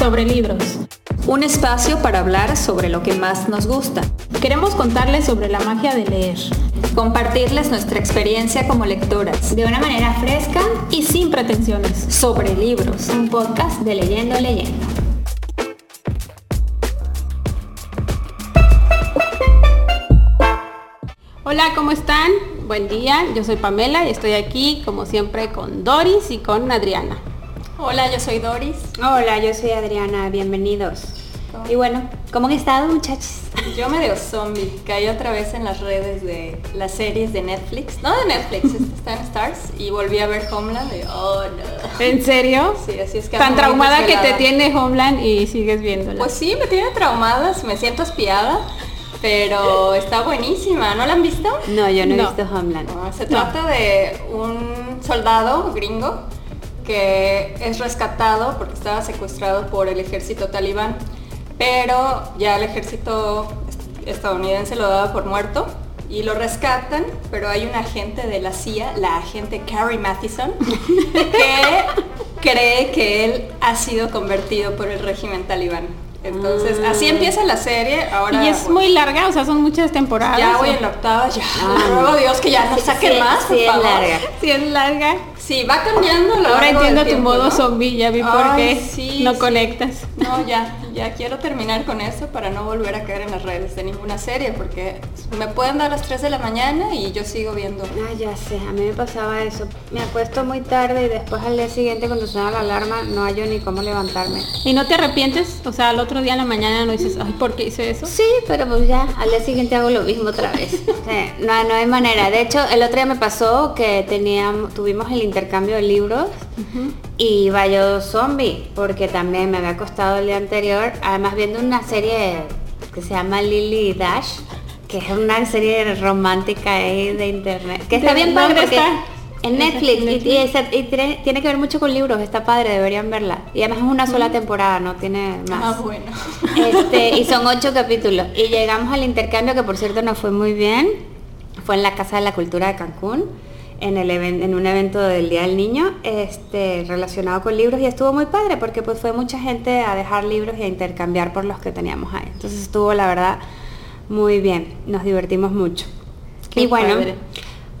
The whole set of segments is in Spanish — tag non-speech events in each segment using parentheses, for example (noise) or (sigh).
sobre libros. Un espacio para hablar sobre lo que más nos gusta. Queremos contarles sobre la magia de leer. Compartirles nuestra experiencia como lectoras. De una manera fresca y sin pretensiones. Sobre libros. Un podcast de Leyendo Leyendo. Hola, ¿cómo están? Buen día, yo soy Pamela y estoy aquí como siempre con Doris y con Adriana. Hola, yo soy Doris. Hola, yo soy Adriana, bienvenidos. Y bueno, ¿cómo han estado muchachos? Yo medio zombie, caí otra vez en las redes de las series de Netflix. No de Netflix, está en Stars y volví a ver Homeland y oh no. ¿En serio? Sí, así es que... Tan traumada que te tiene Homeland y sigues viéndola. Pues sí, me tiene traumada, me siento espiada. Pero está buenísima, ¿no la han visto? No, yo no, he visto Homeland. Se trata de un soldado gringo que es rescatado porque estaba secuestrado por el ejército talibán, pero ya el ejército estadounidense lo daba por muerto y lo rescatan, pero hay un agente de la CIA, la agente Carrie Mathison, (laughs) que cree que él ha sido convertido por el régimen talibán. Entonces, así Ah. empieza la serie. Ahora y es muy larga, o sea, son muchas temporadas. ya voy en la octava, ya. Ah, Dios que ya no Sí, saquen sí, más, por sí, es favor. larga. Sí, es larga. Sí, va cambiando a lo Ahora entiendo tu tiempo, modo ¿no? zombie, ya vi por Ay, qué sí, no sí. conectas. No, ya, ya quiero terminar con eso para no volver a caer en las redes de ninguna serie, porque me pueden dar las 3 de la mañana y yo sigo viendo. Ah, ya sé, a mí me pasaba eso. Me acuesto muy tarde y después al día siguiente cuando suena la alarma no hallo ni cómo levantarme. ¿Y no te arrepientes? O sea, al otro día en la mañana no dices, ay, ¿por qué hice eso? Sí, pero pues ya, al día siguiente hago lo mismo otra vez. (laughs) No, no hay manera. De hecho, el otro día me pasó que teníamos, tuvimos el intercambio de libros y iba yo zombie, porque también me había acostado el día anterior, además viendo una serie que se llama Lily Dash, que es una serie romántica ahí de internet. Que está ¿De bien padre porque está? en Netflix, y- Netflix. Y, esa- y tiene, tiene que ver mucho con libros, está padre, deberían verla. Y además es una sola temporada, no tiene más. Ah, bueno. Este, y son (laughs) ocho capítulos. Y llegamos al intercambio, que por cierto nos fue muy bien. Fue en la Casa de la Cultura de Cancún, en, el en un evento del Día del Niño, este, relacionado con libros. Y estuvo muy padre, porque pues fue mucha gente a dejar libros y a intercambiar por los que teníamos ahí. Entonces estuvo, la verdad, muy bien. Nos divertimos mucho. Qué y bueno, padre.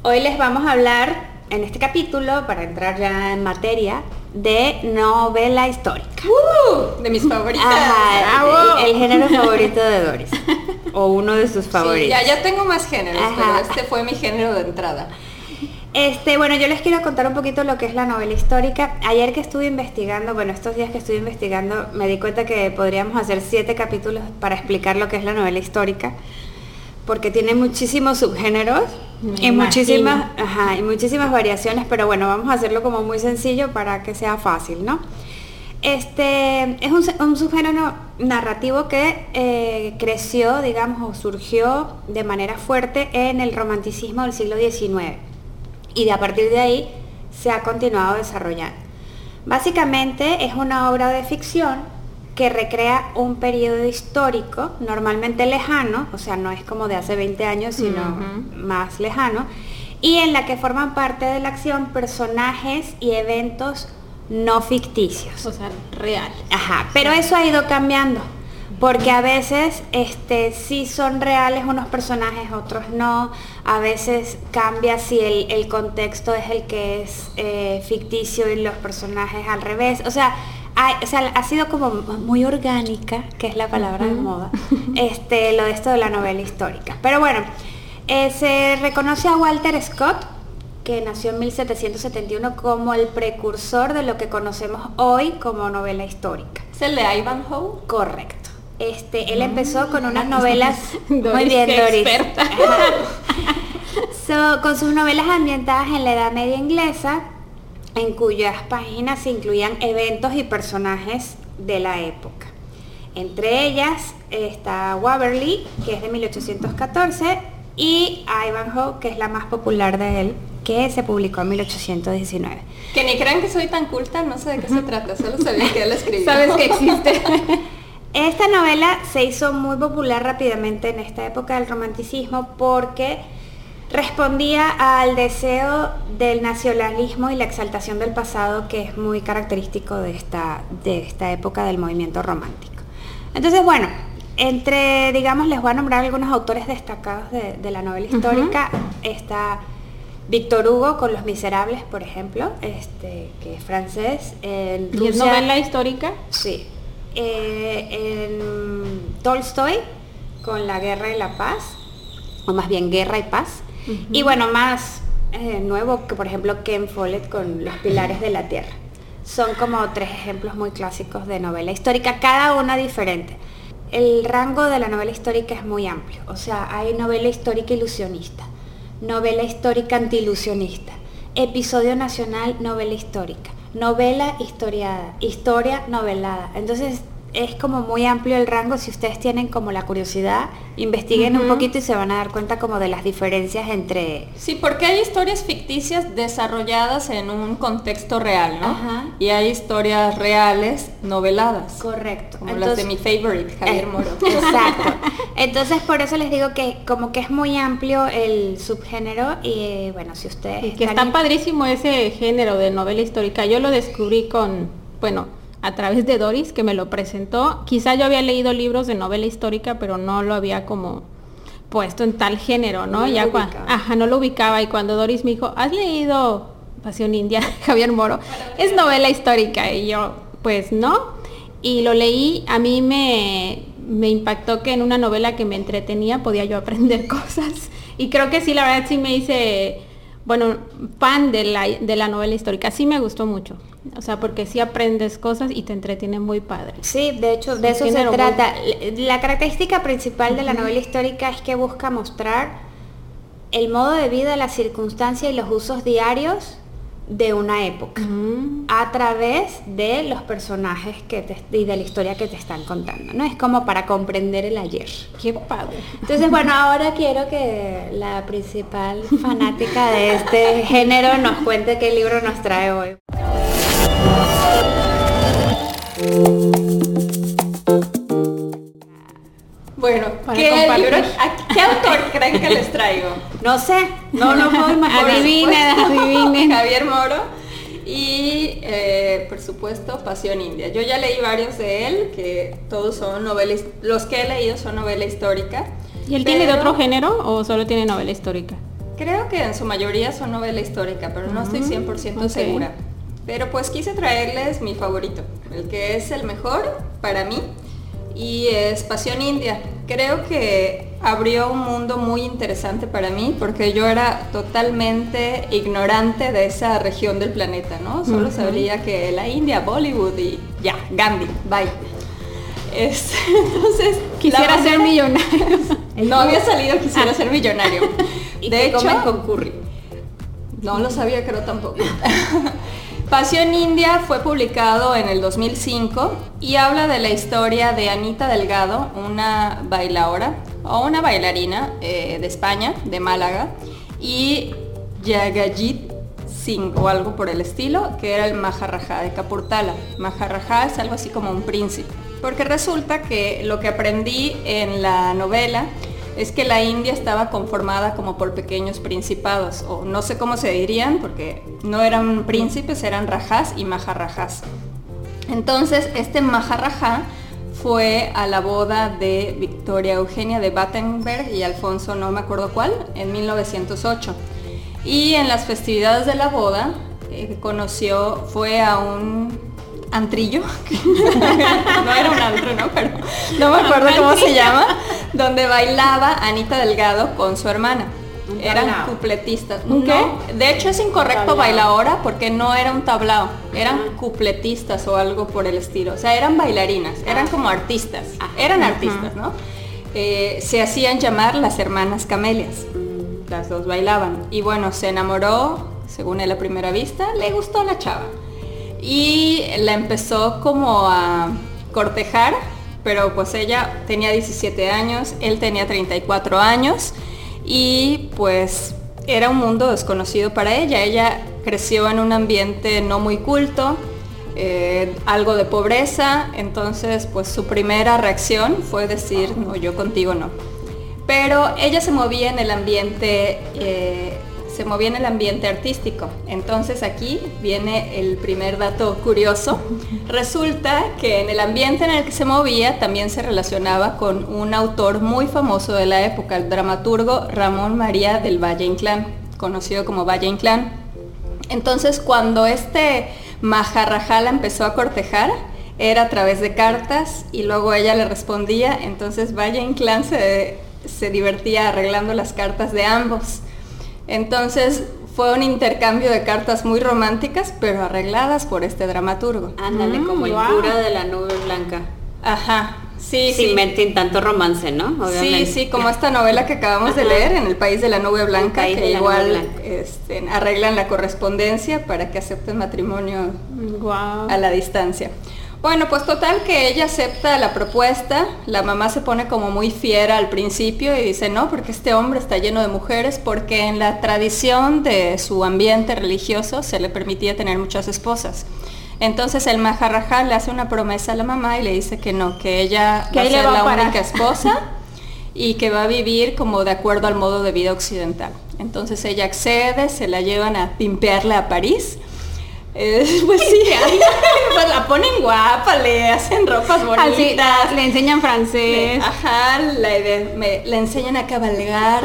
hoy les vamos a hablar, en este capítulo, para entrar ya en materia, de novela histórica. ¡Uh! de mis (laughs) favoritas. Ajá, el, el género favorito de Doris. o uno de sus Sí, favoritos. ya, ya tengo más géneros, Ajá. pero este fue mi género de entrada. Este, bueno, yo les quiero contar un poquito lo que es la novela histórica. Ayer que estuve investigando, bueno, estos días que estuve investigando, me di cuenta que podríamos hacer siete capítulos para explicar lo que es la novela histórica, porque tiene muchísimos subgéneros Me y imagino. muchísimas, ajá, y muchísimas variaciones, pero bueno, vamos a hacerlo como muy sencillo para que sea fácil, ¿no? Este es un, un subgénero narrativo que eh, creció, digamos, o surgió de manera fuerte en el romanticismo del siglo XIX y de a partir de ahí se ha continuado desarrollando. Básicamente es una obra de ficción que recrea un periodo histórico, normalmente lejano, o sea, no es como de hace 20 años, sino más lejano, y en la que forman parte de la acción personajes y eventos no ficticios. O sea, real. Ajá, pero eso ha ido cambiando. Porque a veces este, sí son reales unos personajes, otros no. A veces cambia si el, el contexto es el que es eh, ficticio y los personajes al revés. O sea, hay- o sea, ha sido como muy orgánica, que es la palabra de moda, este, lo de esto de la novela histórica. Pero bueno, eh, se reconoce a Walter Scott, que nació en 1771 como el precursor de lo que conocemos hoy como novela histórica. ¿Es el de Ivanhoe? Correcto. Este, él empezó con unas (laughs) novelas muy Doris, bien, qué Doris. So, con sus novelas ambientadas en la Edad Media inglesa, en cuyas páginas se incluían eventos y personajes de la época. Entre ellas está Waverley, que es de 1814, y Ivanhoe, que es la más popular de él, que se publicó en 1819. Que ni crean que soy tan culta, no sé de qué se trata, solo sabía que él (laughs) escribió. Sabes que existe. (laughs) Esta novela se hizo muy popular rápidamente en esta época del romanticismo porque respondía al deseo del nacionalismo y la exaltación del pasado que es muy característico de esta, de esta época del movimiento romántico. Entonces, bueno, entre, digamos, les voy a nombrar algunos autores destacados de, la novela histórica. Está Víctor Hugo con Los Miserables, por ejemplo, este, que es francés. En ¿Y es novela histórica? Sí. Eh, en Tolstoy con La Guerra y la Paz, o más bien Guerra y Paz. Y bueno, más eh, nuevo que por ejemplo Ken Follett con Los Pilares de la Tierra. Son como tres ejemplos muy clásicos de novela histórica, cada una diferente. El rango de la novela histórica es muy amplio, o sea, hay novela histórica ilusionista, novela histórica antiilusionista, episodio nacional, novela histórica, novela historiada, historia novelada. Entonces es como muy amplio el rango, si ustedes tienen como la curiosidad, investiguen un poquito y se van a dar cuenta como de las diferencias entre... Sí, porque hay historias ficticias desarrolladas en un contexto real, ¿no? Y hay historias reales noveladas. Correcto. Como las de mi favorite, Javier eh, Moro. (laughs) Exacto. (laughs) Entonces por eso les digo que como que es muy amplio el subgénero y bueno, si ustedes... Y que está padrísimo ese género de novela histórica. Yo lo descubrí con, bueno, a través de Doris, que me lo presentó. Quizá yo había leído libros de novela histórica, pero no lo había como puesto en tal género, ¿no? ya ajá, no lo ubicaba y cuando Doris me dijo, ¿has leído Pasión India (laughs) Javier Moro? Es novela histórica y yo, pues no. Y lo leí, a mí me, me impactó que en una novela que me entretenía podía yo aprender (laughs) cosas. Y creo que sí, la verdad sí me hice, bueno, fan de la, de la novela histórica. Sí me gustó mucho. O sea, porque sí aprendes cosas y te entretiene muy padre. Sí, de hecho, de eso se trata. La característica principal de la novela histórica es que busca mostrar el modo de vida, la circunstancia y los usos diarios de una época a través de los personajes que y de la historia que te están contando, ¿no? Es como para comprender el ayer. Qué padre. Entonces, bueno, ahora quiero que la principal fanática de este género nos cuente qué libro nos trae hoy. Bueno, ¿qué, ¿qué autor (laughs) creen que les traigo? No sé, no lo puedo imaginar. Adivinen, (laughs) adivinen. Javier Moro y eh, por supuesto Pasión India. Yo ya leí varios de él, que todos son novelas, los que he leído son novela histórica. ¿Y él tiene de otro género o solo tiene novela histórica? Creo que en su mayoría son novela histórica, pero no estoy 100% segura. Pero pues quise traerles mi favorito, el que es el mejor para mí y es Pasión India. Creo que abrió un mundo muy interesante para mí porque yo era totalmente ignorante de esa región del planeta, ¿no? Solo sabía que la India, Bollywood y ya, Gandhi, bye. (laughs) entonces, (laughs) (laughs) quisiera ser millonario. no había salido quisiera ah. ser millonario. de hecho, con curry. No lo sabía, creo tampoco. Pasión India fue publicado en el 2005 y habla de la historia de Anita Delgado, una bailaora o una bailarina eh, de España, de Málaga, y Yagajit Singh o algo por el estilo, que era el Maharajá de Capurtala. Maharajá es algo así como un príncipe. Porque resulta que lo que aprendí en la novela es que la India estaba conformada como por pequeños principados, o no sé cómo se dirían, porque no eran príncipes, eran rajás y maharajás. Entonces, este maharajá fue a la boda de Victoria Eugenia de Battenberg y Alfonso, no me acuerdo cuál, en 1908. Y en las festividades de la boda, eh, conoció, fue a un antrillo, (laughs) no era un antro, ¿no? Pero no me acuerdo cómo se llama, donde bailaba Anita Delgado con su hermana. Eran cupletistas. No, de hecho es incorrecto bailadora porque no era un tablao, eran cupletistas o algo por el estilo. O sea, eran bailarinas, eran como artistas, ah. eran artistas, ¿no? Eh, se hacían llamar las hermanas camelias. Las dos bailaban. Y bueno, se enamoró, según él la primera vista, le gustó la chava y la empezó como a cortejar, pero pues ella tenía 17 años, él tenía 34 años y pues era un mundo desconocido para ella. Ella creció en un ambiente no muy culto, eh, algo de pobreza, entonces pues su primera reacción fue decir, no, yo contigo no. pero ella se movía en el ambiente, eh, se movía en el ambiente artístico. Entonces aquí viene el primer dato curioso. Resulta que en el ambiente en el que se movía también se relacionaba con un autor muy famoso de la época, el dramaturgo Ramón María del Valle Inclán, conocido como Valle Inclán. Entonces cuando este Majarrajala empezó a cortejar, era a través de cartas y luego ella le respondía, entonces Valle Inclán se, se divertía arreglando las cartas de ambos. Entonces fue un intercambio de cartas muy románticas, pero arregladas por este dramaturgo. Ándale, como el wow. cura de la nube blanca. Ajá, sí, Sin sí. meter tanto romance, ¿no? Sí, Obviamente. sí, como esta novela que acabamos de leer, En el País de la Nube Blanca, que igual Blanca. este, arreglan la correspondencia para que acepten matrimonio Wow. a la distancia. Bueno, pues total que ella acepta la propuesta, la mamá se pone como muy fiera al principio y dice, no, porque este hombre está lleno de mujeres, porque en la tradición de su ambiente religioso se le permitía tener muchas esposas. Entonces el Maharajá le hace una promesa a la mamá y le dice que no, que ella Que va a ser va la única esposa (laughs) y que va a vivir como de acuerdo al modo de vida occidental. Entonces ella accede, se la llevan a pimpearla a París. Eh, (laughs) pues sí, (laughs) pues la ponen guapa, le hacen ropas bonitas. Así, Ah, le enseñan le- francés. ajá, le, me- le enseñan a cabalgar.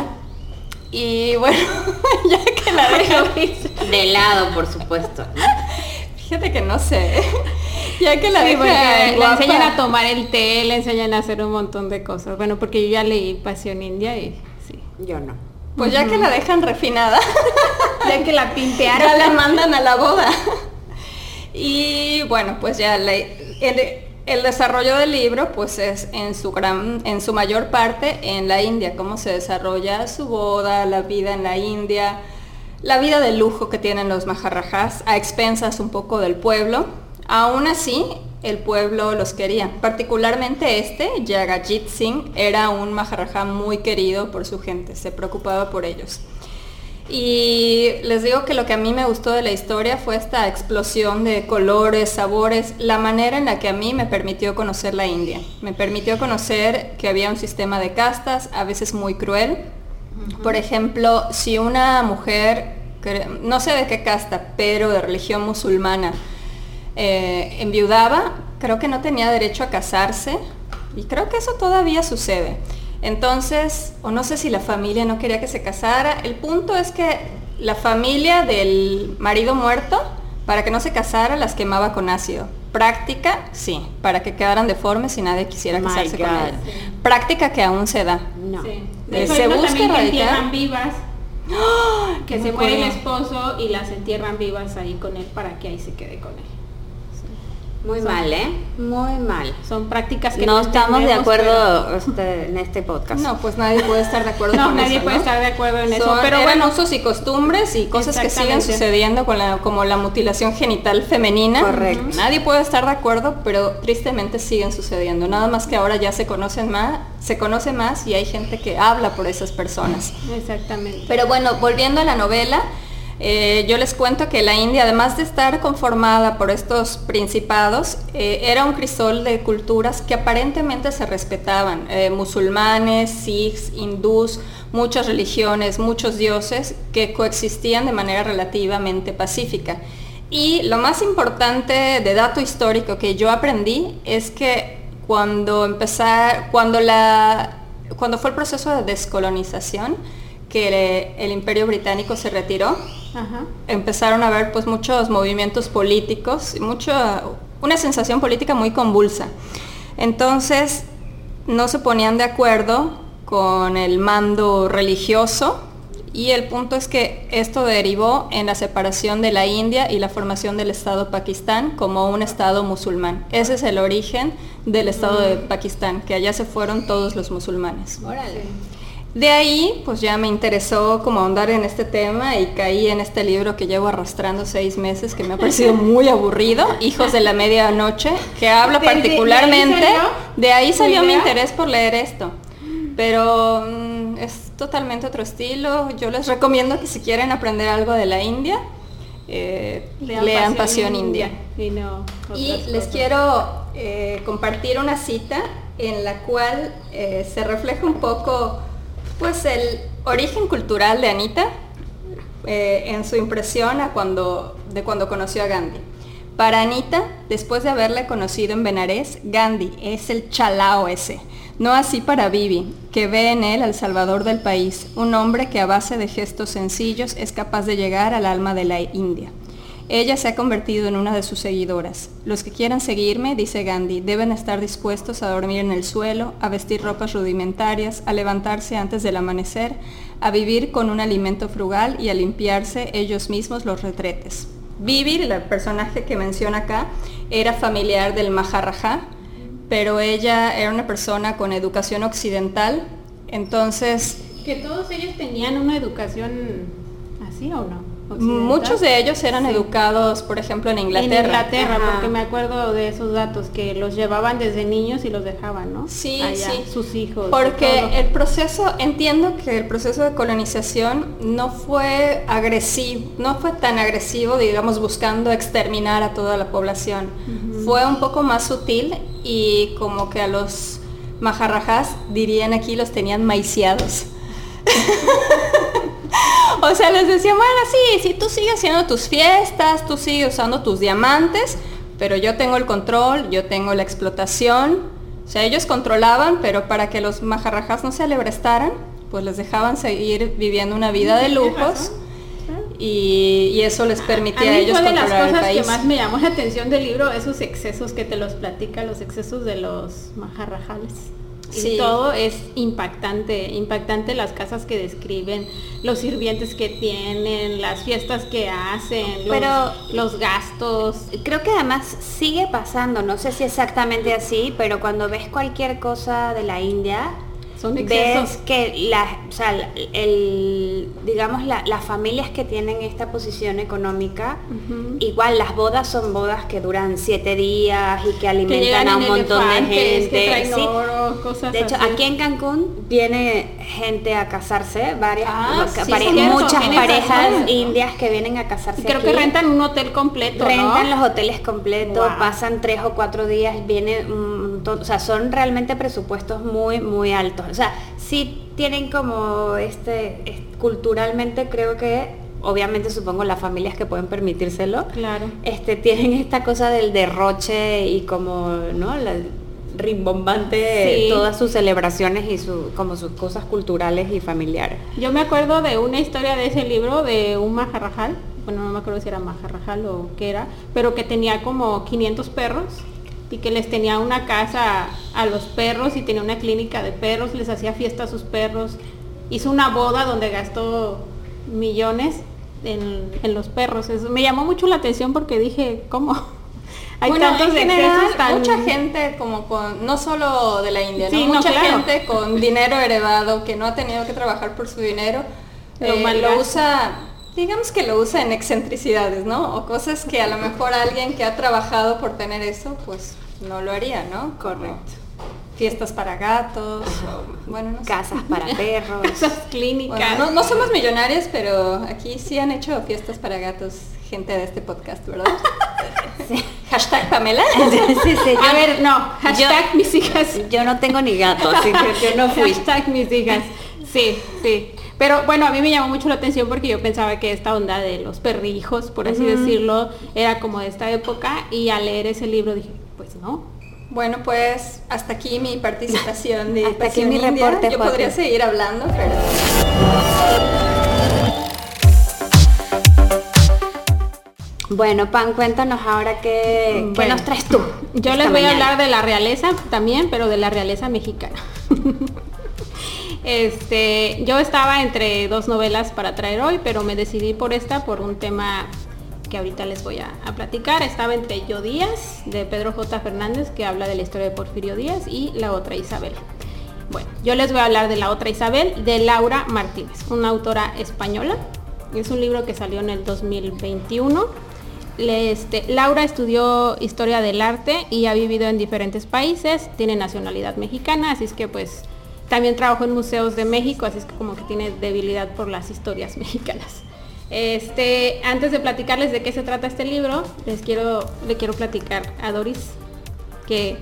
Y bueno, (laughs) ya que la dejan, De lado, por supuesto. fíjate que no sé, ya que la Sí, dejan le enseñan a tomar el té, le enseñan a hacer un montón de cosas. Bueno, porque yo ya leí Pasión India y sí. Yo no. Pues ya que la dejan refinada, (laughs) Ya que la ya la mandan a la boda. Y bueno, pues ya la- el, el desarrollo del libro pues es en su gran, en su mayor parte en la India, cómo se desarrolla su boda, la vida en la India, la vida de lujo que tienen los maharajás a expensas un poco del pueblo. Aún así, el pueblo los quería. Particularmente este, Yagajit Singh, era un maharajá muy querido por su gente, se preocupaba por ellos. Y les digo que lo que a mí me gustó de la historia fue esta explosión de colores, sabores, la manera en la que a mí me permitió conocer la India. Me permitió conocer que había un sistema de castas, a veces muy cruel. Por ejemplo, si una mujer, no sé de qué casta, pero de religión musulmana, eh, enviudaba, creo que no tenía derecho a casarse y creo que eso todavía sucede. Entonces, o no sé si la familia no quería que se casara, el punto es que la familia del marido muerto, para que no se casara, las quemaba con ácido. Práctica, sí, para que quedaran deformes y nadie quisiera My casarse con ella. Práctica que aún se da. No. Sí. Eso se busca también que erradicar. entierran vivas. Que se muere el esposo y las entierran vivas ahí con él para que ahí se quede con él. Muy mal, ¿eh? Muy mal. Son prácticas que No estamos de acuerdo este, en este podcast. No, pues nadie puede estar de acuerdo (laughs) No, con nadie eso, puede ¿no? estar de acuerdo en eso, Son- pero eran bueno. usos y costumbres y cosas que siguen sucediendo con la, como la mutilación genital femenina. Correcto. Nadie puede estar de acuerdo, pero tristemente siguen sucediendo. Nada más que ahora ya se conocen más, se conoce más y hay gente que habla por esas personas. Exactamente. Pero bueno, volviendo a la novela, eh, yo les cuento que la India, además de estar conformada por estos principados, eh, era un crisol de culturas que aparentemente se respetaban. Eh, musulmanes, sikhs, hindús, muchas religiones, muchos dioses que coexistían de manera relativamente pacífica. Y lo más importante de dato histórico que yo aprendí es que cuando empezar, cuando la, cuando fue el proceso de descolonización, que el imperio británico se retiró, Ajá. empezaron a haber pues muchos movimientos políticos, y mucho, una sensación política muy convulsa. Entonces no se ponían de acuerdo con el mando religioso y el punto es que esto derivó en la separación de la India y la formación del Estado Pakistán como un Estado musulmán. Ese es el origen del Estado de Pakistán, que allá se fueron todos los musulmanes. Órale. De ahí, pues ya me interesó como ahondar en este tema y caí en este libro que llevo arrastrando seis meses, que me ha parecido (laughs) muy aburrido, Hijos de la Medianoche, que habla ¿Desde- de ahí particularmente, salió de ahí salió mi interés por leer esto. Pero mm, es totalmente otro estilo. Yo les recomiendo que si quieren aprender algo de la India, eh, lean, Pasión, India. Y, no Y otras les cosas. quiero eh, compartir una cita en la cual eh, se refleja un poco Pues el origen cultural de Anita eh, en su impresión a cuando, de cuando conoció a Gandhi. Para Anita, después de haberle conocido en Benares, Gandhi es el chalao ese. No así para Vivi, que ve en él al salvador del país, un hombre que a base de gestos sencillos es capaz de llegar al alma de la India. Ella se ha convertido en una de sus seguidoras. Los que quieran seguirme, dice Gandhi, deben estar dispuestos a dormir en el suelo, a vestir ropas rudimentarias, a levantarse antes del amanecer, a vivir con un alimento frugal y a limpiarse ellos mismos los retretes. Vivi, el personaje que menciona acá, era familiar del Maharaja, pero ella era una persona con educación occidental, entonces... Que todos ellos tenían una educación así o no? Muchos de ellos eran educados, por ejemplo, en Inglaterra. En Inglaterra, porque me acuerdo de esos datos, que los llevaban desde niños y los dejaban, ¿no? Sí, sí. Sus hijos. Porque el proceso, entiendo que el proceso de colonización no fue agresivo, no fue tan agresivo, digamos, buscando exterminar a toda la población. Fue un poco más sutil y como que a los majarrajas, dirían aquí, los tenían maiciados. (laughs) (laughs) o sea, les decía, bueno, sí, si tú sigues haciendo tus fiestas, tú sigues usando tus diamantes, pero yo tengo el control, yo tengo la explotación. O sea, ellos controlaban, pero para que los majarrajas no se alebrestaran, pues les dejaban seguir viviendo una vida de lujos. Y, eso les permitía a, ellos fue de las cosas que más me llamó la atención del libro, esos excesos que te los platica, los excesos de los majarrajales y todo es impactante, impactante las casas que describen, los sirvientes que tienen, las fiestas que hacen, pero los, gastos. Creo que además sigue pasando, no sé si exactamente así, pero cuando ves cualquier cosa de la India, ves que la, el, digamos las familias que tienen esta posición económica, igual las bodas son bodas que duran siete días y que alimentan a un montón de gente. de hecho, aquí en Cancún viene gente a casarse, varias, ah, muchas parejas indias que vienen a casarse. creo que rentan un hotel completo. Rentan los hoteles completos, pasan tres o cuatro días, viene o sea, son realmente presupuestos muy, muy altos. O sea, sí tienen como este, culturalmente creo que obviamente supongo las familias que pueden permitírselo, claro. este, tienen esta cosa del derroche y como, ¿no? La, rimbombante todas sus celebraciones y su, como sus cosas culturales y familiares. Yo me acuerdo de una historia de ese libro de un majarrajal, bueno no me acuerdo si era majarrajal o qué era, pero que tenía como 500 perros y que les tenía una casa a los perros y tenía una clínica de perros, les hacía fiesta a sus perros, hizo una boda donde gastó millones en, los perros. Eso me llamó mucho la atención porque dije, ¿cómo? (laughs) Hay tantos en general, mucha gente como con, no solo de la India, mucha gente con (laughs) dinero heredado que no ha tenido que trabajar por su dinero, lo, eh, lo usa digamos que lo usa en excentricidades, ¿no? O cosas que a lo mejor alguien que ha trabajado por tener eso, pues no lo haría, ¿no? Correcto. fiestas para gatos, bueno, no casas para perros, (laughs) casas clínicas. no, somos millonarios, pero aquí sí han hecho fiestas para gatos gente de este podcast, ¿verdad? (laughs) Sí. Hashtag Pamela. Sí, sí, (laughs) a ver, no, hashtag mis hijas. Yo no tengo ni gatos, así que yo no fui. Hashtag mis hijas. Sí, sí. Pero bueno, a mí me llamó mucho la atención porque yo pensaba que esta onda de los perrijos, por así decirlo, era como de esta época y al leer ese libro dije, pues no. Bueno, pues hasta aquí mi participación de (laughs) hasta aquí mi reporte. Yo podría seguir hablando, pero... Bueno, Pan, cuéntanos ahora qué, qué nos traes tú. Yo les voy a hablar de la realeza también, pero de la realeza mexicana. (laughs) Este, yo estaba entre dos novelas para traer hoy, pero me decidí por esta por un tema que ahorita les voy a, platicar. Estaba entre Yo Díaz, de Pedro J. Fernández, que habla de la historia de Porfirio Díaz, y La otra Isabel. Bueno, yo les voy a hablar de La otra Isabel, de Laura Martínez, una autora española. Es un libro que salió en el 2021. Este, Laura estudió historia del arte y ha vivido en diferentes países, tiene nacionalidad mexicana, así es que pues también trabajó en museos de México, así es que como que tiene debilidad por las historias (laughs) mexicanas. Este, antes de platicarles de qué se trata este libro, les quiero, le quiero platicar a Doris que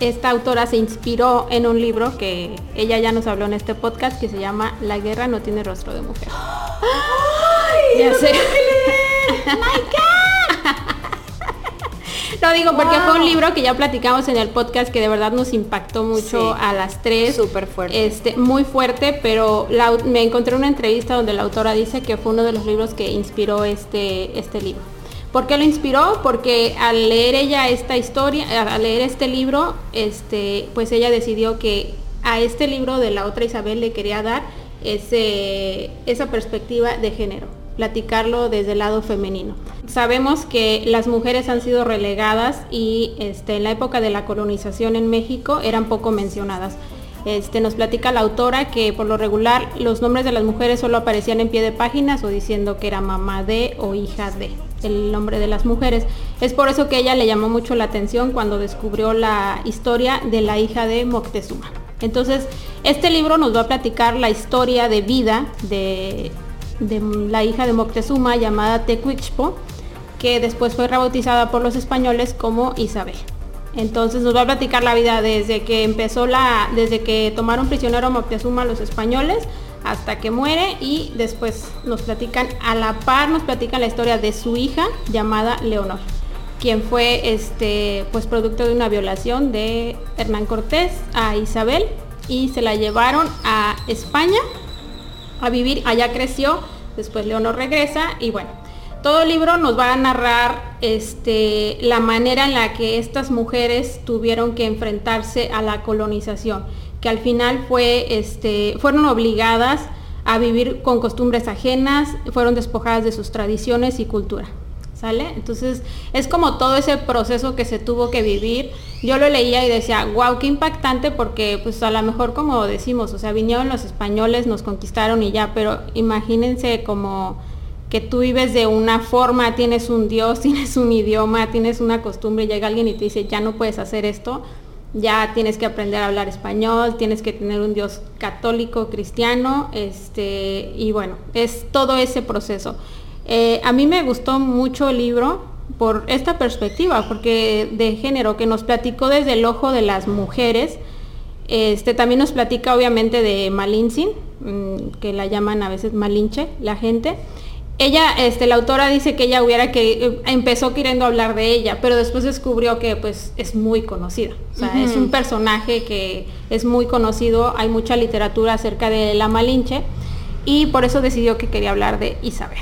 esta autora se inspiró en un libro que ella ya nos habló en este podcast que se llama La guerra no tiene rostro de mujer. ¡Ay! Ya sé. (laughs) ¡My God! No digo porque fue un libro que ya platicamos en el podcast que de verdad nos impactó mucho Sí. a las tres. Súper fuerte. Este, muy fuerte, pero la me encontré una entrevista donde la autora dice que fue uno de los libros que inspiró este, este libro. ¿Por qué lo inspiró? Porque al leer ella esta historia, al leer este libro, este, pues ella decidió que a este libro de la otra Isabel le quería dar ese, esa perspectiva de género, platicarlo desde el lado femenino. Sabemos que las mujeres han sido relegadas y este, en la época de la colonización en México eran poco mencionadas. Este, nos platica la autora que por lo regular los nombres de las mujeres solo aparecían en pie de páginas o diciendo que era mamá de o hija de el nombre de las mujeres. Es por eso que ella le llamó mucho la atención cuando descubrió la historia de la hija de Moctezuma. Entonces, este libro nos va a platicar la historia de vida de, de la hija de Moctezuma llamada Tecuixpo, que después fue rebautizada por los españoles como Isabel. Entonces nos va a platicar la vida desde que empezó la, desde que tomaron prisionero a Moctezuma los españoles hasta que muere y después nos platican a la par nos platican la historia de su hija llamada Leonor, quien fue este pues producto de una violación de Hernán Cortés a Isabel y se la llevaron a España a vivir, allá creció, después Leonor regresa y bueno, todo el libro nos va a narrar este, la manera en la que estas mujeres tuvieron que enfrentarse a la colonización, que al final fue, este, fueron obligadas a vivir con costumbres ajenas, fueron despojadas de sus tradiciones y cultura. ¿Sale? Entonces es como todo ese proceso que se tuvo que vivir. Yo lo leía y decía, wow, qué impactante porque pues a lo mejor como decimos, o sea, vinieron los españoles, nos conquistaron y ya, pero imagínense como que tú vives de una forma, tienes un Dios, (laughs) tienes un idioma, tienes una costumbre, llega alguien y te dice, ya no puedes hacer esto, ya tienes que aprender a hablar español, tienes que tener un Dios católico, cristiano, este, y bueno, es todo ese proceso. Eh, a mí me gustó mucho el libro por esta perspectiva, porque de género, que nos platicó desde el ojo de las mujeres, este, también nos platica obviamente de Malintzin, mm, que la llaman a veces Malinche, la gente. Ella, este, la autora dice que ella hubiera que eh, empezó queriendo hablar de ella, pero después descubrió que pues es muy conocida. O sea, es un personaje que es muy conocido, hay mucha literatura acerca de la Malinche y por eso decidió que quería hablar de Isabel.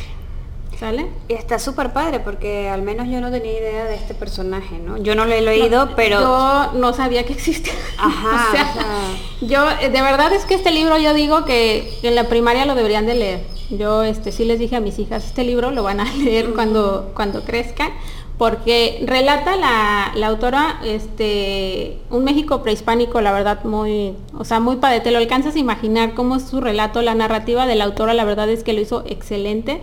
¿Sale? Y está súper padre porque al menos yo no tenía idea de este personaje, ¿no? Yo no lo he leído, pero... Yo no sabía que existía. (laughs) Ajá, O sea, yo eh, de verdad es que este libro yo digo que en la primaria lo deberían de leer. Yo este sí les dije a mis hijas, este libro lo van a (laughs) leer cuando, cuando crezcan, porque relata la, la autora este un México prehispánico, la verdad, muy, o sea, muy padre. Te lo alcanzas a imaginar cómo es su relato, la narrativa de la autora, la verdad es que lo hizo excelente.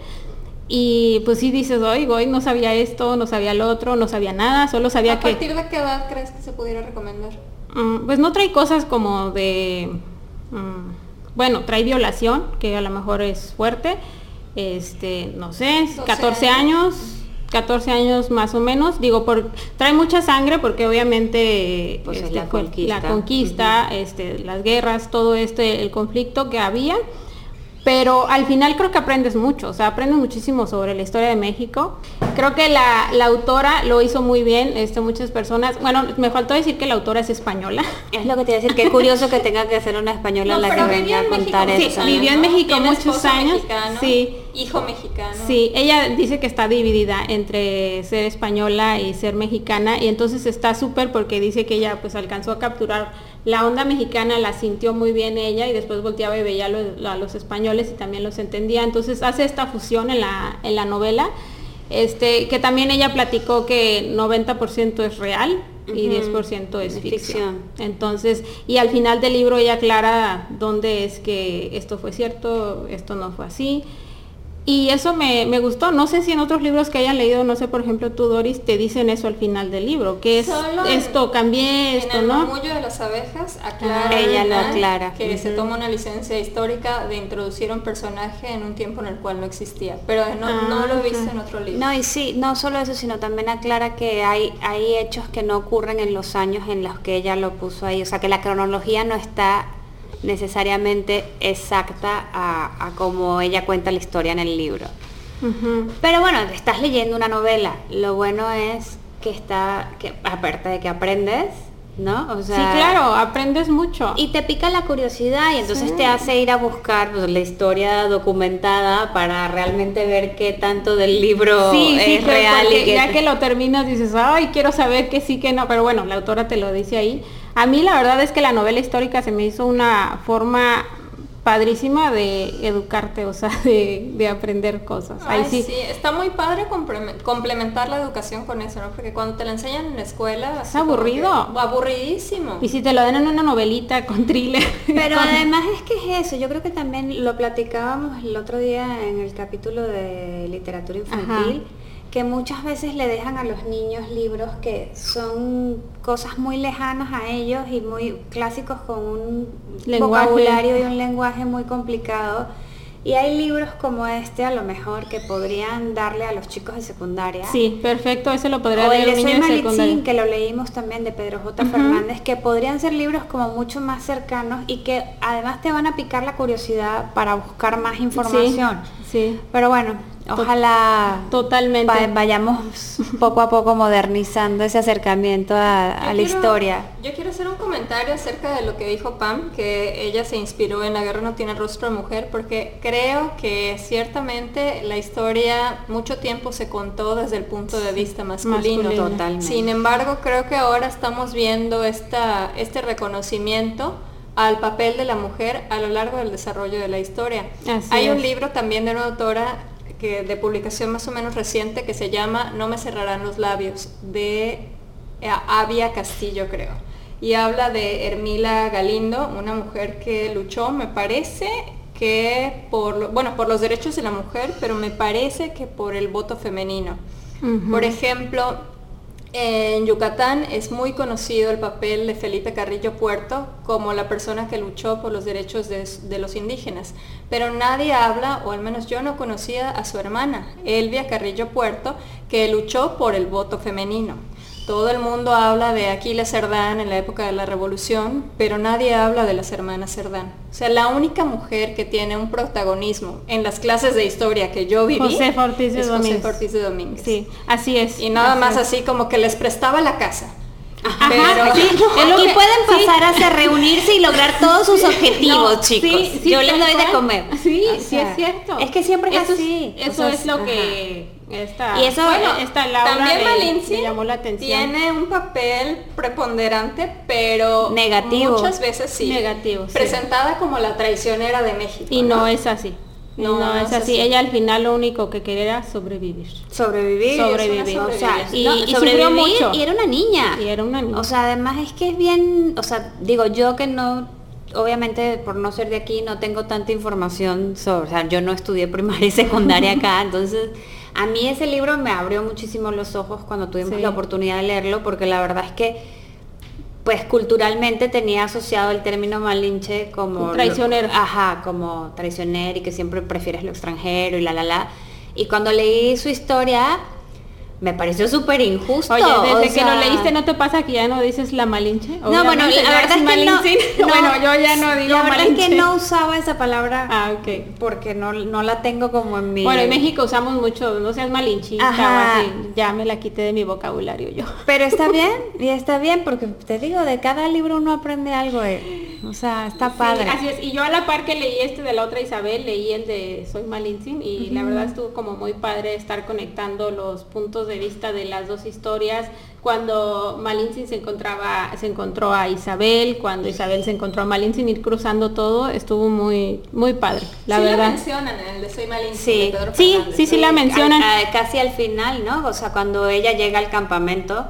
Y pues sí dices, hoy, hoy no sabía esto, no sabía lo otro, no sabía nada, solo sabía ¿A que... partir de qué edad crees que se pudiera recomendar? Mm, Pues no trae cosas como de, mm, bueno, trae violación, que a lo mejor es fuerte, este, no sé, 12 14 años, 14 años más o menos, digo, por, trae mucha sangre porque obviamente Pues es este, la fue conquista. la conquista, este, las guerras, todo este, el conflicto que había, pero al final creo que aprendes mucho, o sea, aprendes muchísimo sobre la historia de México. Creo que la, la autora lo hizo muy bien, este, muchas personas, bueno, me faltó decir que la autora es española. (laughs) Es lo que te iba a decir, qué curioso que tenga que ser una española No, la que venga a contar México eso. vivió en. México muchos años, mexicano, sí. Hijo mexicano. Sí, ella dice que está dividida entre ser española y ser mexicana y entonces está súper porque dice que ella pues alcanzó a capturar la onda mexicana, la sintió muy bien ella y después volteaba y veía a los, a los españoles y también los entendía. Entonces hace esta fusión en la, en la novela, este, que también ella platicó que 90% es real y Ujú, 10% es es ficción. ficción. Entonces, y al final del libro ella aclara dónde es que esto fue cierto, esto no fue así. Y eso me, me, gustó. No sé si en otros libros que hayan leído, no sé, por ejemplo, tú, Doris, te dicen eso al final del libro, que es esto, cambié esto, en el ¿no? de las abejas aclara ah, ella lo aclara. que se toma una licencia histórica de introducir un personaje en un tiempo en el cual no existía, pero no, no lo he visto en otro libro. No, y sí, no solo eso, sino también aclara que hay, hay hechos que no ocurren en los años en los que ella lo puso ahí, o sea, que la cronología no está necesariamente exacta a, a como ella cuenta la historia en el libro. Pero bueno, estás leyendo una novela. Lo bueno es que está, que aparte de que aprendes, ¿no? O sea, sí, claro, aprendes mucho. Y te pica la curiosidad y entonces te hace ir a buscar pues, la historia documentada para realmente ver qué tanto del libro es real. Y que ya que lo terminas dices, ay, quiero saber que sí, que no, pero bueno, la autora te lo dice ahí. A mí la verdad es que la novela histórica se me hizo una forma padrísima de educarte, o sea, (laughs) de, aprender cosas. Ahí sí. está muy padre complementar la educación con eso, ¿no? Porque cuando te la enseñan en la escuela... Es aburrido. aburridísimo. Y si te lo dan en una novelita (laughs) con thriller. Pero además es que es eso, yo creo que también lo platicábamos el otro día en el capítulo de literatura infantil que muchas veces le dejan a los niños libros que son cosas muy lejanas a ellos y muy clásicos con un vocabulario y un lenguaje muy complicado. Y hay libros como este a lo mejor que podrían darle a los chicos de secundaria. Sí, perfecto, ese lo podría leer el niño de secundaria. que lo leímos también de Pedro J. Fernández, que podrían ser libros como mucho más cercanos y que además te van a picar la curiosidad para buscar más información. sí. Pero bueno, Ojalá totalmente vayamos poco a poco modernizando ese acercamiento a, la historia. Yo quiero hacer un comentario acerca de lo que dijo Pam, que ella se inspiró en La guerra no tiene rostro de mujer, porque creo que ciertamente la historia mucho tiempo se contó desde el punto de vista masculino. Totalmente. Sin embargo, creo que ahora estamos viendo esta, este reconocimiento al papel de la mujer a lo largo del desarrollo de la historia. Hay un libro también de una autora de publicación más o menos reciente que se llama No me cerrarán los labios, de eh, Avia Castillo creo. Y habla de Hermila Galindo, una mujer que luchó, me parece que por, bueno, por los derechos de la mujer, pero me parece que por el voto femenino. Por ejemplo, en Yucatán es muy conocido el papel de Felipe Carrillo Puerto como la persona que luchó por los derechos de, los indígenas, pero nadie habla, o al menos yo no conocía a su hermana, Elvia Carrillo Puerto, que luchó por el voto femenino. Todo el mundo habla de Aquiles Cerdán en la época de la Revolución, pero nadie habla de las hermanas Cerdán. O sea, la única mujer que tiene un protagonismo en las clases de historia que yo viví José Ortiz de es Domínguez. José Ortiz de Domínguez. Sí, así es. Y nada más así como que les prestaba la casa. Ajá, pero sí, aquí pueden pasar a reunirse y lograr todos sus objetivos, chicos. Yo les doy de comer. Sí, sí es cierto. Es que siempre es así. eso es lo que y eso bueno, también le, llamó la atención. Tiene un papel preponderante, pero negativo. Muchas veces sí. Negativo. Presentada como la traicionera de México. Y no, es así. No, es, así. Ella al final lo único que quería era sobrevivir. Sobrevivir. Sobrevivir. O sea, y, y mucho. Y era una niña. Y era una niña. O sea, además es que es bien, o sea, digo yo que no obviamente por no ser de aquí no tengo tanta información sobre, o sea, yo no estudié primaria y secundaria (laughs) acá, entonces a mí ese libro me abrió muchísimo los ojos cuando tuvimos la oportunidad de leerlo, porque la verdad es que pues culturalmente tenía asociado el término malinche como traicionero. ajá, como traicionero y que siempre prefieres lo extranjero y la la la. Y cuando leí su historia, me pareció súper injusto. Oye, desde que lo leíste, ¿no te pasa que ya no dices la malinche? No, bueno, la verdad es que (laughs) no, Bueno, yo ya no digo La verdad es que no usaba esa palabra. Ah, ok. Porque no, no la tengo como en mi... Bueno, en México usamos mucho, no seas malinchita Ajá. Ya me la quité de mi vocabulario yo. Pero está (laughs) bien, y está bien, porque te digo, de cada libro uno aprende algo. Eh. O sea, está padre. así es. Y yo a la par que leí este de la otra Isabel, leí el de Soy Malintzin y la verdad estuvo como muy padre estar conectando los puntos de vista de las dos historias. Cuando Malintzin se encontraba, se encontró a Isabel, cuando Isabel se encontró a Malintzin, ir cruzando todo, estuvo muy, muy padre, la verdad. La mencionan en el de Soy Malintzin. Sí, sí, sí, sí, la mencionan. casi al final, ¿no? O sea, cuando ella llega al campamento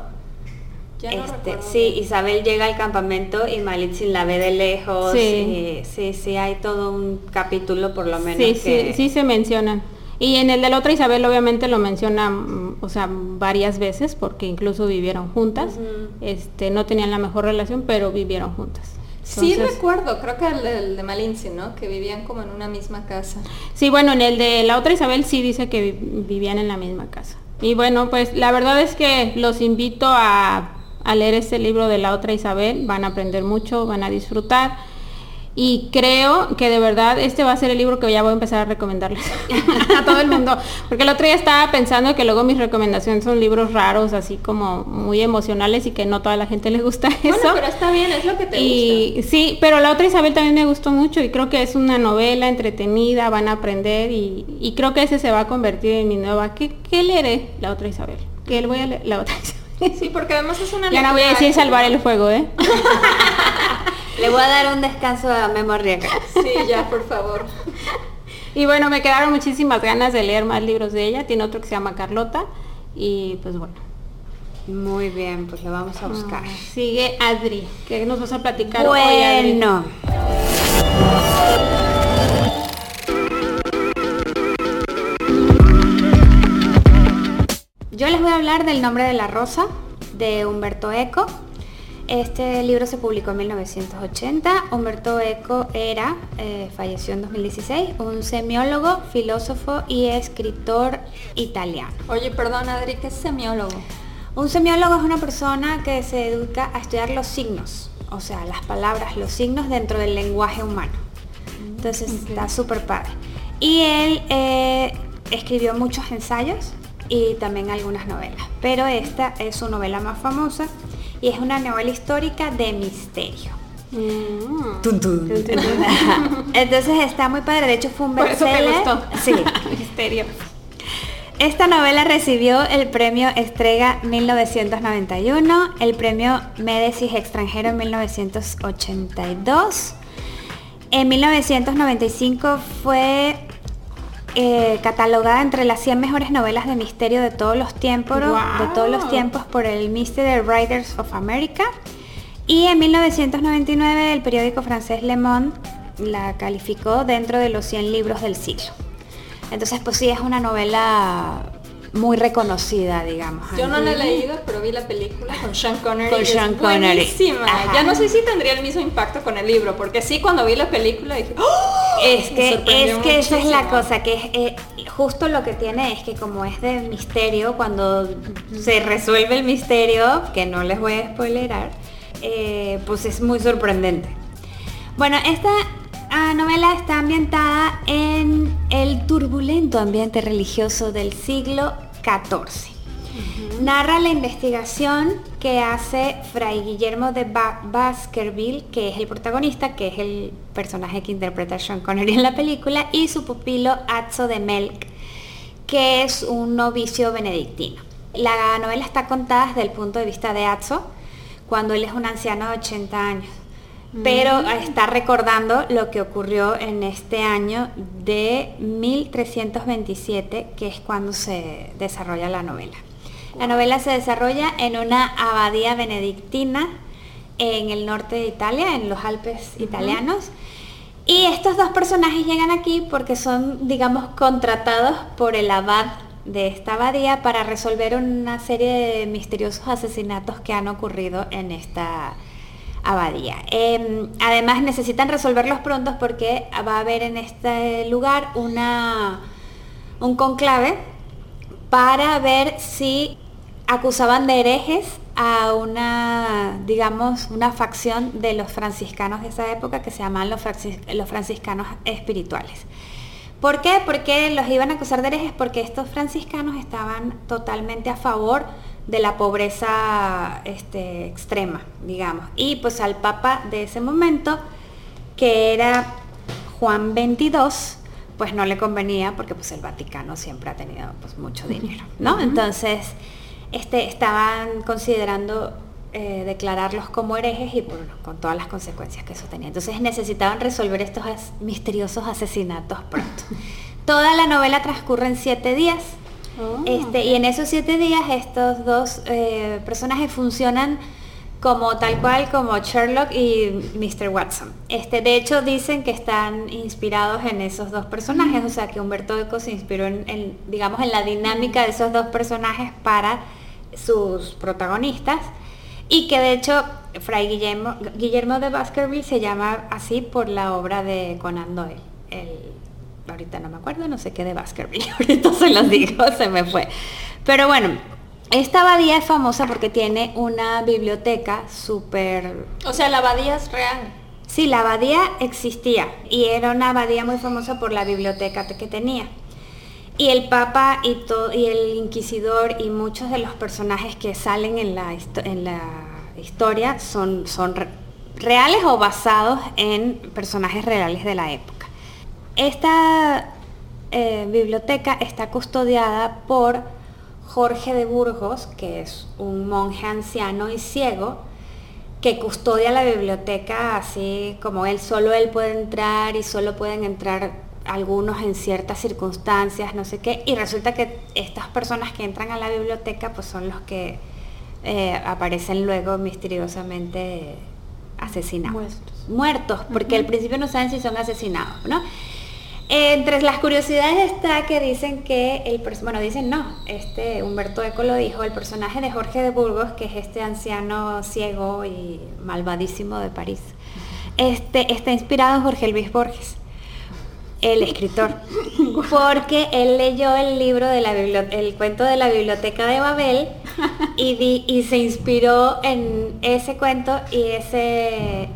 este, sí, Isabel llega al campamento y Malitzin la ve de lejos. Sí. sí, sí, hay todo un capítulo por lo menos. Sí, sí, sí se mencionan. Y en el de la otra Isabel obviamente lo menciona, mm, o sea, varias veces, porque incluso vivieron juntas. este, no tenían la mejor relación, pero vivieron juntas. sí recuerdo, creo que el, el de Malinche, ¿no? Que vivían como en una misma casa. Sí, bueno, en el de la otra Isabel sí dice que vi- vivían en la misma casa. Y bueno, pues la verdad es que los invito a, a leer este libro de la otra Isabel, van a aprender mucho, van a disfrutar. Y creo que de verdad este va a ser el libro que ya voy a empezar a recomendarles (laughs) a todo el mundo. Porque el otro día estaba pensando que luego mis recomendaciones son libros raros, así como muy emocionales y que no toda la gente le gusta eso. Bueno, pero está bien, es lo que te gusta. Y sí, pero la otra Isabel también me gustó mucho y creo que es una novela entretenida, van a aprender y, y creo que ese se va a convertir en mi nueva. ¿Qué, qué leeré? La otra Isabel. Que voy a leer la otra Isabel. (laughs) Sí, porque además es una Ya no voy a decir que- salvar el fuego, ¿eh? (laughs) Le voy a dar un descanso a memoria. Sí, ya, por favor. (laughs) Y bueno, me quedaron muchísimas ganas de leer más libros de ella. Tiene otro que se llama Carlota y pues bueno. Muy bien, pues lo vamos a buscar. Sigue Adri, que nos vas a platicar hoy, Adri. Bueno. Yo les voy a hablar del nombre de la rosa de Humberto Eco. Este libro se publicó en 1980. Humberto Eco era, eh, falleció en 2016, un semiólogo, filósofo y escritor italiano. Oye, perdón, Adri, ¿qué es semiólogo? Un semiólogo es una persona que se educa a estudiar los signos, o sea, las palabras, los signos dentro del lenguaje humano. Entonces está súper padre. Y él eh, escribió muchos ensayos y también algunas novelas, pero esta es su novela más famosa y es una novela histórica de misterio. Mm. (laughs) Entonces está muy padre, de hecho fue un Por eso me bestseller. gustó. Sí. (laughs) Misterio. Esta novela recibió el premio Estrega 1991, el premio Médicis extranjero en 1982. En 1995 fue eh, catalogada entre las 100 mejores novelas de misterio de todos los tiempos, de todos los tiempos por el Mystery Writers of America. Y en 1999 el periódico francés Le Monde la calificó dentro de los 100 libros del siglo. Entonces, pues sí, es una novela muy reconocida, digamos. Yo no la he leído, pero vi la película con Sean Connery. Con y es Sean Connery. buenísima. Ajá. Ya no sé si tendría el mismo impacto con el libro, porque sí, cuando vi la película dije, ¡Oh! Es que, es que esa es la cosa, que es, eh, justo lo que tiene es que como es de misterio, cuando se resuelve el misterio, que no les voy a spoilerar, eh, pues es muy sorprendente. Bueno, esta ah, novela está ambientada en el turbulento ambiente religioso del siglo XIV. Narra la investigación que hace Fray Guillermo de Ba- Baskerville, que es el protagonista, que es el personaje que interpreta Sean Connery en la película, y su pupilo Atzo de Melk, que es un novicio benedictino. La novela está contada desde el punto de vista de Atzo, cuando él es un anciano de 80 años. Pero está recordando lo que ocurrió en este año de 1327, que es cuando se desarrolla la novela. La novela se desarrolla en una abadía benedictina en el norte de Italia, en los Alpes italianos. Y estos dos personajes llegan aquí porque son, digamos, contratados por el abad de esta abadía para resolver una serie de misteriosos asesinatos que han ocurrido en esta abadía. Eh, además necesitan resolverlos pronto porque va a haber en este lugar una, un conclave para ver si acusaban de herejes a una, digamos, una facción de los franciscanos de esa época que se llamaban los, los franciscanos espirituales. ¿Por qué? Porque los iban a acusar de herejes porque estos franciscanos estaban totalmente a favor de la pobreza este, extrema, digamos. Y pues al papa de ese momento, que era Juan 22, pues no le convenía porque pues el Vaticano siempre ha tenido pues mucho dinero, ¿no? Entonces, este, estaban considerando eh, declararlos como herejes y bueno, con todas las consecuencias que eso tenía. Entonces necesitaban resolver estos as- misteriosos asesinatos pronto. (laughs) Toda la novela transcurre en siete días. Oh. Este, y en esos siete días estos dos eh, personajes funcionan como tal cual como Sherlock y Mr. Watson. Este, de hecho dicen que están inspirados en esos dos personajes, o sea que Humberto Eco se inspiró en, digamos en la dinámica de esos dos personajes para sus protagonistas y que de hecho Fray Guillermo, Guillermo de Baskerville se llama así por la obra de Conan Doyle. El, ahorita no me acuerdo, no sé qué de Baskerville, (laughs) ahorita se los digo, (laughs) se me fue. Pero bueno, esta abadía es famosa porque tiene una biblioteca súper... O sea, la abadía es real. Sí, la abadía existía y era una abadía muy famosa por la biblioteca que tenía. Y el Papa y, y el Inquisidor y muchos de los personajes que salen en la, en la historia son, son reales o basados en personajes reales de la época. Esta eh, biblioteca está custodiada por Jorge de Burgos, que es un monje anciano y ciego, que custodia la biblioteca así como él, solo él puede entrar y solo pueden entrar algunos en ciertas circunstancias, no sé qué, y resulta que estas personas que entran a la biblioteca pues son los que eh, aparecen luego misteriosamente asesinados. Muertos. Muertos, porque al principio no saben si son asesinados, ¿no? Entre las curiosidades está que dicen que el bueno dicen no, este Humberto Eco lo dijo, el personaje de Jorge de Burgos, que es este anciano ciego y malvadísimo de París, este está inspirado en Jorge Luis Borges, el escritor, (laughs) porque él leyó el libro de la el cuento de la biblioteca de Babel y, y se inspiró en ese cuento y ese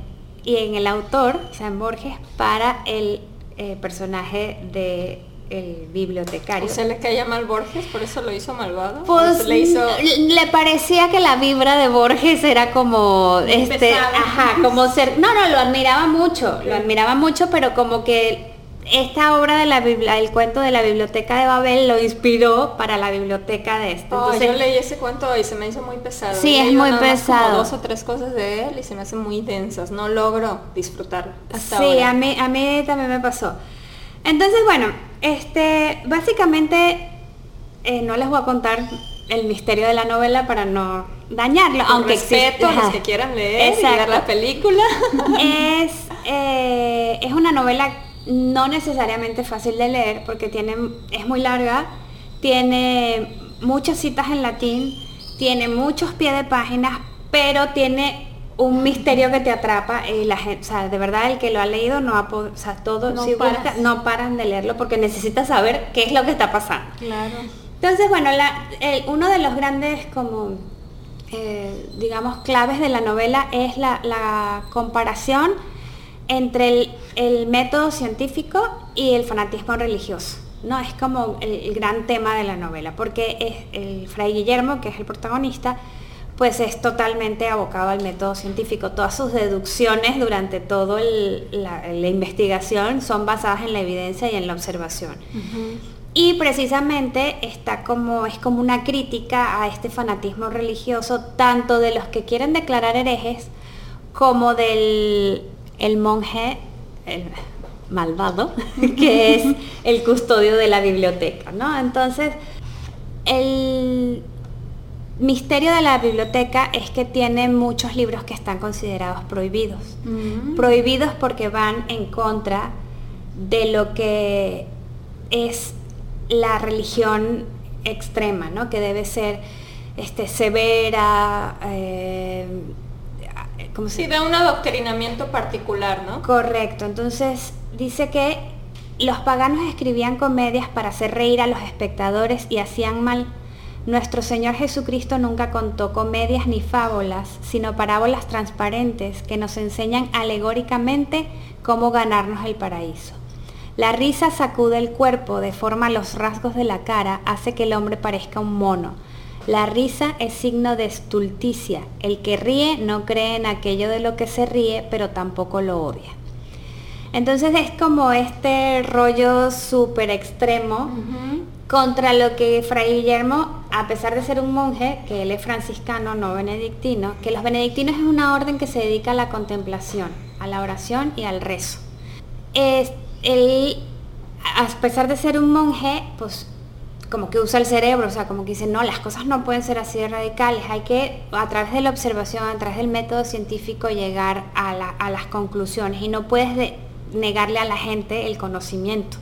y en el autor, en Borges, para el eh, personaje de el bibliotecario. ¿Se le caía mal Borges? ¿Por eso lo hizo malvado? Pues le, hizo... le parecía que la vibra de Borges era como este, ajá, como ser, no, no, lo admiraba mucho, lo admiraba mucho, pero como que esta obra de la Biblia, el cuento de la biblioteca de Babel lo inspiró para la biblioteca de este. Oh, yo leí ese cuento y se me hizo muy pesado. Sí, es muy pesado. dos o tres cosas de él y se me hacen muy densas. No logro disfrutar hasta sí, a mí, a mí también me pasó. Entonces, bueno, este, básicamente eh, no les voy a contar el misterio de la novela para no dañarlo, aunque respeto a los que quieran leer y ver la película. Es, eh, es una novela no necesariamente fácil de leer porque tiene, es muy larga, tiene muchas citas en latín, tiene muchos pies de páginas, pero tiene un misterio que te atrapa y la gente, o sea, de verdad el que lo ha leído no ha o sea, todo no, no paran de leerlo porque necesita saber qué es lo que está pasando. Claro. Entonces, bueno, uno de los grandes como eh, digamos claves de la novela es la, la comparación entre el, método científico y el fanatismo religioso. ¿no? Es como el, gran tema de la novela, porque es el Fray Guillermo, que es el protagonista, pues es totalmente abocado al método científico. Todas sus deducciones durante toda la, investigación son basadas en la evidencia y en la observación. Y precisamente está como, es como una crítica a este fanatismo religioso, tanto de los que quieren declarar herejes, como del el monje malvado, (laughs) que es el custodio de la biblioteca, ¿no? Entonces, el misterio de la biblioteca es que tiene muchos libros que están considerados prohibidos. Mm. Prohibidos porque van en contra de lo que es la religión extrema, ¿no? Que debe ser este, severa, eh, como sí, de un adoctrinamiento particular, ¿no? Correcto. Entonces dice que los paganos escribían comedias para hacer reír a los espectadores y hacían mal. Nuestro Señor Jesucristo nunca contó comedias ni fábulas, sino parábolas transparentes que nos enseñan alegóricamente cómo ganarnos el paraíso. La risa sacude el cuerpo, deforma los rasgos de la cara, hace que el hombre parezca un mono la risa es signo de estulticia. El que ríe no cree en aquello de lo que se ríe, pero tampoco lo odia. Entonces es como este rollo súper extremo contra lo que Fray Guillermo, a pesar de ser un monje, que él es franciscano, no benedictino, que los benedictinos es una orden que se dedica a la contemplación, a la oración y al rezo. Es, él, a pesar de ser un monje, pues como que usa el cerebro, o sea, como que dice, no, las cosas no pueden ser así de radicales, hay que a través de la observación, a través del método científico llegar a, las conclusiones y no puedes negarle a la gente el conocimiento.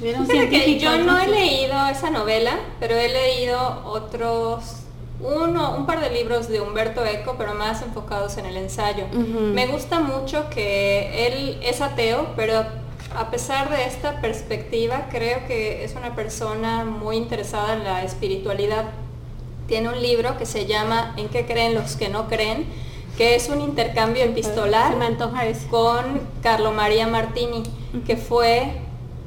yo no he leído esa novela, pero he leído otros uno, un par de libros de Humberto Eco, pero más enfocados en el ensayo. Me gusta mucho que él es ateo, pero a pesar de esta perspectiva, creo que es una persona muy interesada en la espiritualidad. Tiene un libro que se llama ¿En qué creen los que no creen? que es un intercambio epistolar con Carlo María Martini, que fue,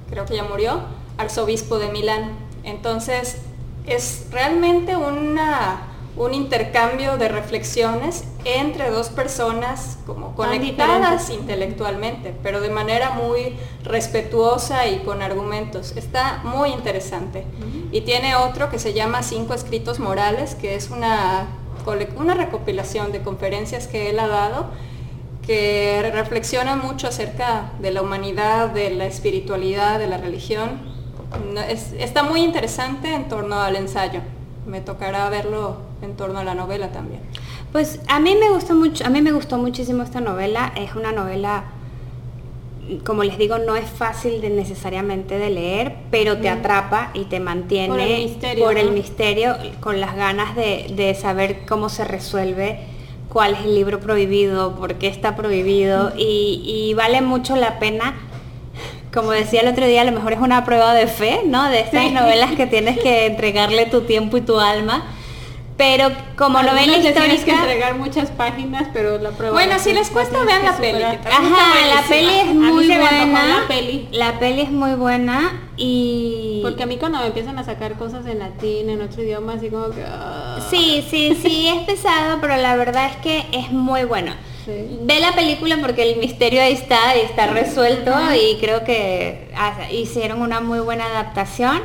creo que ya murió, arzobispo de Milán. Entonces, es realmente una un intercambio de reflexiones entre dos personas como conectadas intelectualmente, pero de manera muy respetuosa y con argumentos. Está muy interesante. Y tiene otro que se llama Cinco Escritos Morales, que es una, una recopilación de conferencias que él ha dado que reflexiona mucho acerca de la humanidad, de la espiritualidad, de la religión. está muy interesante en torno al ensayo me tocará verlo en torno a la novela también. Pues a mí me gustó mucho, a mí me gustó muchísimo esta novela. Es una novela, como les digo, no es fácil de necesariamente de leer, pero te atrapa y te mantiene por el misterio, con las ganas de, saber cómo se resuelve cuál es el libro prohibido, por qué está prohibido y, y vale mucho la pena como decía el otro día, a lo mejor es una prueba de fe, ¿no? De estas novelas que tienes que entregarle tu tiempo y tu alma. Pero como novela histórica... tienes que entregar muchas páginas, pero la prueba... Bueno, si les cuesta, vean la peli. Ajá, la peli es muy buena. La peli. la peli es muy buena y... Porque a mí cuando me empiezan a sacar cosas en latín, en otro idioma, así como que... Ah. Sí, sí, sí, es pesado, pero la verdad es que es muy bueno. Ve la película porque el misterio ahí está y está resuelto y creo que hicieron una muy buena adaptación.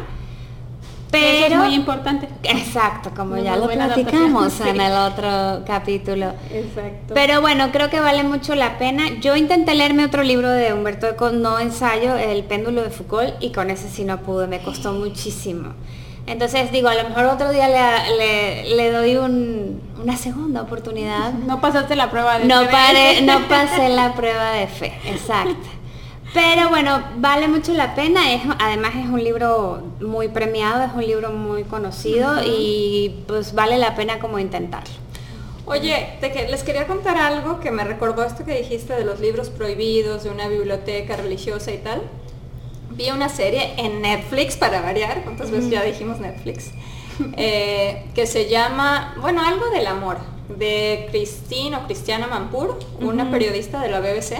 Pero es muy importante. Exacto, como ya lo platicamos en el otro capítulo. Exacto. Pero bueno, creo que vale mucho la pena. Yo intenté leerme otro libro de Humberto Eco, no ensayo, El péndulo de Foucault, y con ese sí no pude, me costó muchísimo. Entonces digo, a lo mejor otro día le, doy una segunda oportunidad. (laughs) No pasaste la prueba de no fe. no (laughs) pasé la prueba de fe, exacto. Pero bueno, vale mucho la pena. Es, además es un libro muy premiado, es un libro muy conocido y pues vale la pena como intentarlo. Oye, les quería contar algo que me recordó esto que dijiste de los libros prohibidos, de una biblioteca religiosa y tal vi una serie en Netflix, para variar, ¿cuántas veces ya dijimos Netflix? Eh, que se llama, bueno, algo del amor, de Christine o Cristiana Mampur, una periodista de la BBC.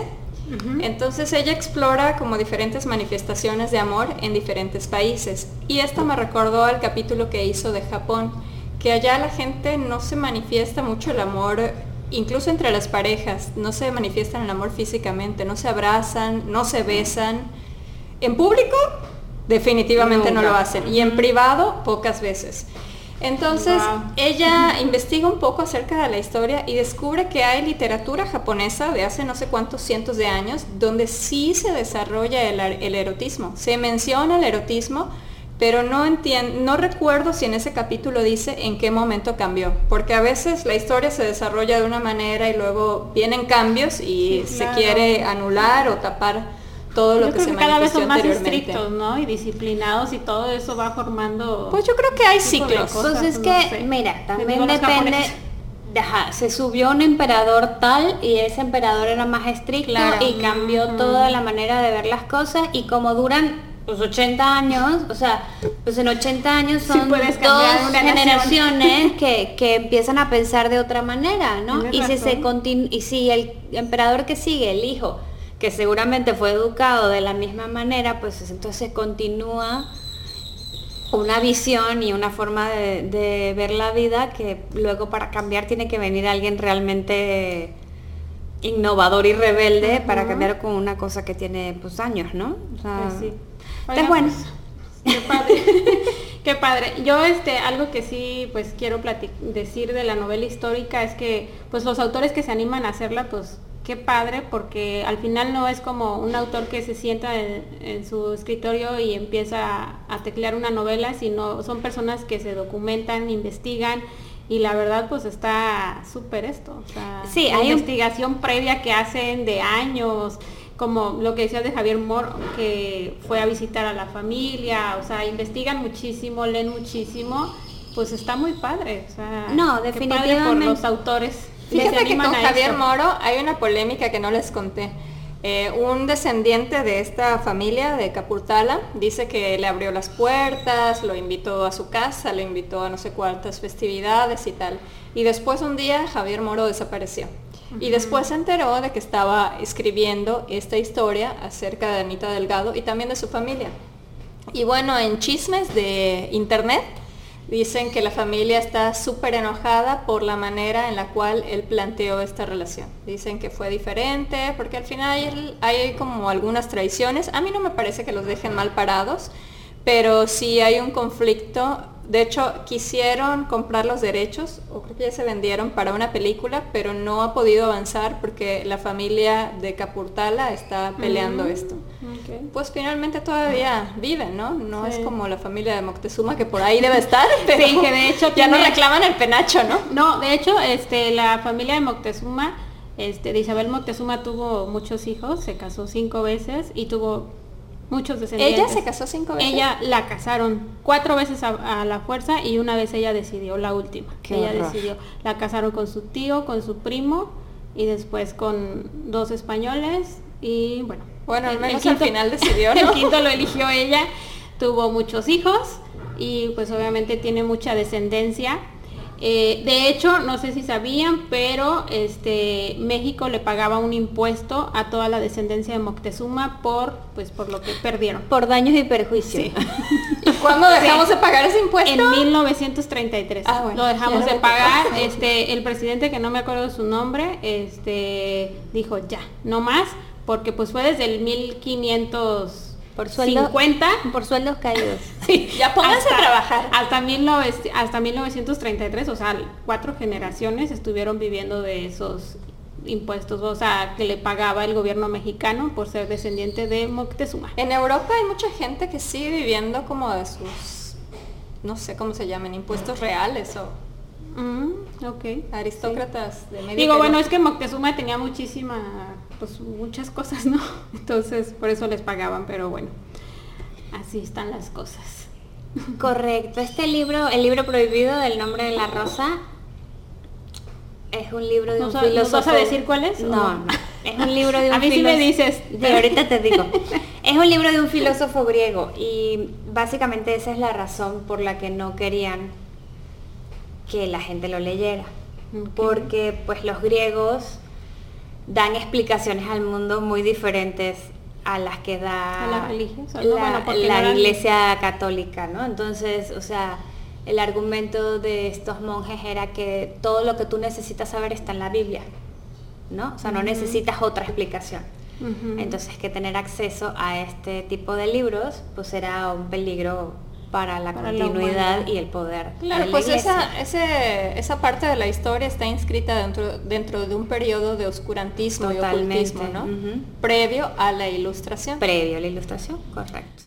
Entonces ella explora como diferentes manifestaciones de amor en diferentes países. Y esto me recordó al capítulo que hizo de Japón, que allá la gente no se manifiesta mucho el amor, incluso entre las parejas, no se manifiestan el amor físicamente, no se abrazan, no se besan en público, definitivamente no lo hacen. Y en privado, pocas veces. Entonces, ella investiga un poco acerca de la historia y descubre que hay literatura japonesa de hace no sé cuántos cientos de años donde sí se desarrolla el, erotismo. Se menciona el erotismo, pero no entiendo, no recuerdo si en ese capítulo dice en qué momento cambió, porque a veces la historia se desarrolla de una manera y luego vienen cambios y se quiere anular o tapar todo lo que se cada vez son más estrictos, ¿no? Y disciplinados y todo eso va formando. Pues yo creo que hay ciclos. pues es que, mira, también depende. se subió un emperador tal y ese emperador era más estricto y cambió toda la manera de ver las cosas y como duran pues 80 años, o sea, pues en 80 años son dos generaciones (laughs) que, que, empiezan a pensar de otra manera, ¿no? Y si se y si el emperador que sigue, el hijo, que seguramente fue educado de la misma manera, pues entonces continúa una visión y una forma de, ver la vida que luego para cambiar tiene que venir alguien realmente innovador y rebelde para cambiar con una cosa que tiene pues años, ¿no? O sea, pues sí. bueno. Pues, qué padre. (laughs) qué padre. Yo este algo que sí pues quiero decir de la novela histórica es que pues los autores que se animan a hacerla pues qué padre, porque al final no es como un autor que se sienta en, su escritorio y empieza a, teclear una novela, sino son personas que se documentan, investigan y la verdad pues está súper esto. O sea, sí, hay investigación previa que hacen de años, como lo que decías de Javier Mor, que fue a visitar a la familia, o sea, investigan muchísimo, leen muchísimo, pues está muy padre. O sea, no, definitivamente. por los autores. Fíjate que con Javier Moro hay una polémica que no les conté. Eh, un descendiente de esta familia de Capurtala dice que le abrió las puertas, lo invitó a su casa, lo invitó a no sé cuántas festividades y tal. Y después un día Javier Moro desapareció. Y después se enteró de que estaba escribiendo esta historia acerca de Anita Delgado y también de su familia. Y bueno, en chismes de internet Dicen que la familia está súper enojada por la manera en la cual él planteó esta relación. Dicen que fue diferente, porque al final hay, como algunas traiciones. A mí no me parece que los dejen mal parados, pero sí hay un conflicto de hecho, quisieron comprar los derechos, o creo que ya se vendieron para una película, pero no ha podido avanzar porque la familia de Capurtala está peleando mm, esto. Pues finalmente todavía viven, ¿no? No es como la familia de Moctezuma que por ahí debe estar, (laughs) pero sí, que de hecho ya no reclaman el penacho, ¿no? No, de hecho, este, la familia de Moctezuma, este, de Isabel Moctezuma tuvo muchos hijos, se casó cinco veces y tuvo muchos descendientes. ¿Ella se casó cinco veces? Ella la casaron cuatro veces a, la fuerza y una vez ella decidió, la última. ella decidió. La casaron con su tío, con su primo y después con dos españoles y bueno. Bueno, al menos al final decidió, (laughs) El quinto lo eligió ella, tuvo muchos hijos y pues obviamente tiene mucha descendencia eh, de hecho, no sé si sabían, pero este, México le pagaba un impuesto a toda la descendencia de Moctezuma por, pues, por lo que perdieron. Por daños y perjuicios. (laughs) ¿Y cuándo dejamos de pagar ese impuesto? En 1933. Ah, lo dejamos de pagar. Este, el presidente, que no me acuerdo su nombre, este, dijo ya, no más, porque pues fue desde el 1500 por sueldo, 50 por sueldos caídos. (laughs) sí, ya pónganse a trabajar. Hasta, hasta 1933, o sea, cuatro generaciones estuvieron viviendo de esos impuestos, o sea, que le pagaba el gobierno mexicano por ser descendiente de Moctezuma. En Europa hay mucha gente que sigue viviendo como de sus, no sé cómo se llaman, impuestos reales o... Mm, ok. Aristócratas de medio Digo, bueno, es que Moctezuma tenía muchísima pues muchas cosas, ¿no? (laughs) Entonces por eso les pagaban, pero bueno, así están las cosas. Correcto. Este libro, el libro prohibido del nombre de la rosa, es un libro de un filósofo. vas a decir cuál es? No, no. Es un libro de (laughs) un A mí sí me dices. pero ahorita te digo. Es un libro de un filósofo griego y básicamente esa es la razón por la que no querían que la gente lo leyera. Porque pues los griegos dan explicaciones al mundo muy diferentes a las que da la, la, iglesia católica, ¿no? Entonces, o sea, el argumento de estos monjes era que todo lo que tú necesitas saber está en la Biblia, ¿no? O sea, no necesitas otra explicación. Entonces, que tener acceso a este tipo de libros, pues era un peligro para la continuidad y el poder. Claro, pues esa, esa parte de la historia está inscrita dentro, dentro de un periodo de oscurantismo y ocultismo, ¿no? Previo a la ilustración. Previo a la ilustración, correcto.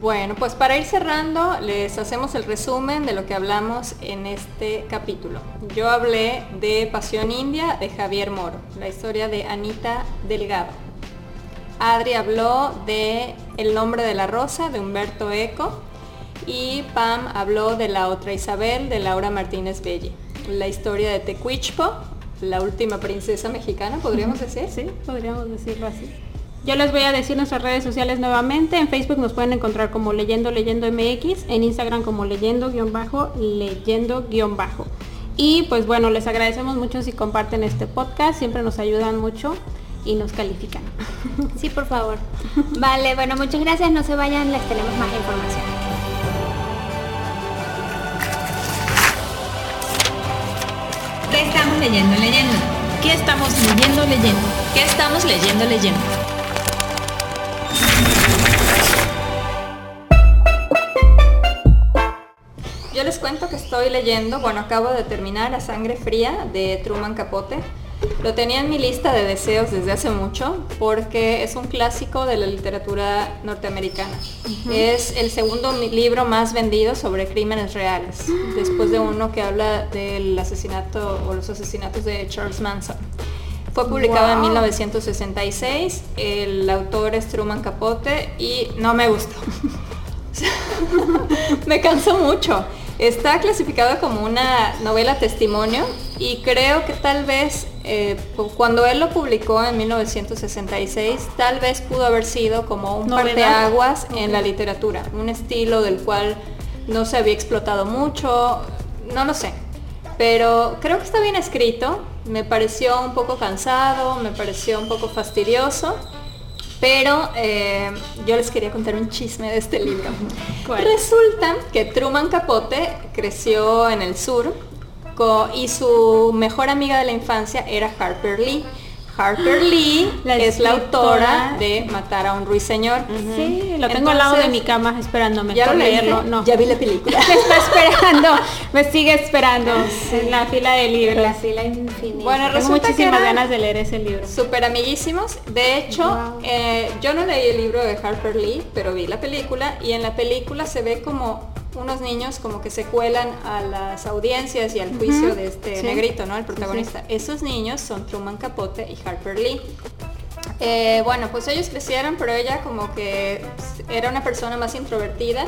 Bueno, pues para ir cerrando, les hacemos el resumen de lo que hablamos en este capítulo. Yo hablé de Pasión India de Javier Moro, la historia de Anita Delgado. Adri habló de El nombre de la rosa de Humberto Eco y Pam habló de La otra Isabel de Laura Martínez Belle. La historia de Tecuichpo, la última princesa mexicana, podríamos decir. Sí, podríamos decirlo así. Yo les voy a decir nuestras redes sociales nuevamente. En Facebook nos pueden encontrar como Leyendo Leyendo MX, en Instagram como Leyendo guion bajo, Leyendo guion bajo. Y pues bueno, les agradecemos mucho si comparten este podcast, siempre nos ayudan mucho y nos califican. (laughs) Sí, por favor. Vale, bueno, muchas gracias, no se vayan, les tenemos más información. ¿Qué estamos leyendo, leyendo? ¿Qué estamos leyendo, leyendo? ¿Qué estamos leyendo, leyendo? Cuento que estoy leyendo, bueno, acabo de terminar La Sangre Fría de Truman Capote. Lo tenía en mi lista de deseos desde hace mucho porque es un clásico de la literatura norteamericana. Es el segundo libro más vendido sobre crímenes reales, después de uno que habla del asesinato o los asesinatos de Charles Manson. Fue publicado en Wow. 1966, el autor es Truman Capote y no me gustó. (laughs) (laughs) me cansó mucho. Está clasificado como una novela testimonio y creo que tal vez eh, cuando él lo publicó en 1966, tal vez pudo haber sido como un Novedad. parteaguas en la literatura, un estilo del cual no se había explotado mucho, no lo sé. Pero creo que está bien escrito, me pareció un poco cansado, me pareció un poco fastidioso, pero eh, yo les quería contar un chisme de este libro. (laughs) ¿Cuál? Resulta que Truman Capote creció en el sur y su mejor amiga de la infancia era Harper Lee. Harper Lee La es la autora de Matar a un ruiseñor. Sí, lo tengo al lado de mi cama esperándome ¿Ya leíste? leerlo. No. Ya vi la película. (laughs) Me está esperando, me sigue esperando en la fila de libros. La fila infinita. Bueno, Tengo muchísimas ganas de leer ese libro. Súper amiguísimos. De hecho, Wow. eh, yo no leí el libro de Harper Lee, pero vi la película y en la película se ve como unos niños como que se cuelan a las audiencias y al juicio de este Sí. negrito, ¿no? El protagonista. Esos niños son Truman Capote y Harper Lee. Eh, bueno, pues ellos crecieron, pero ella como que era una persona más introvertida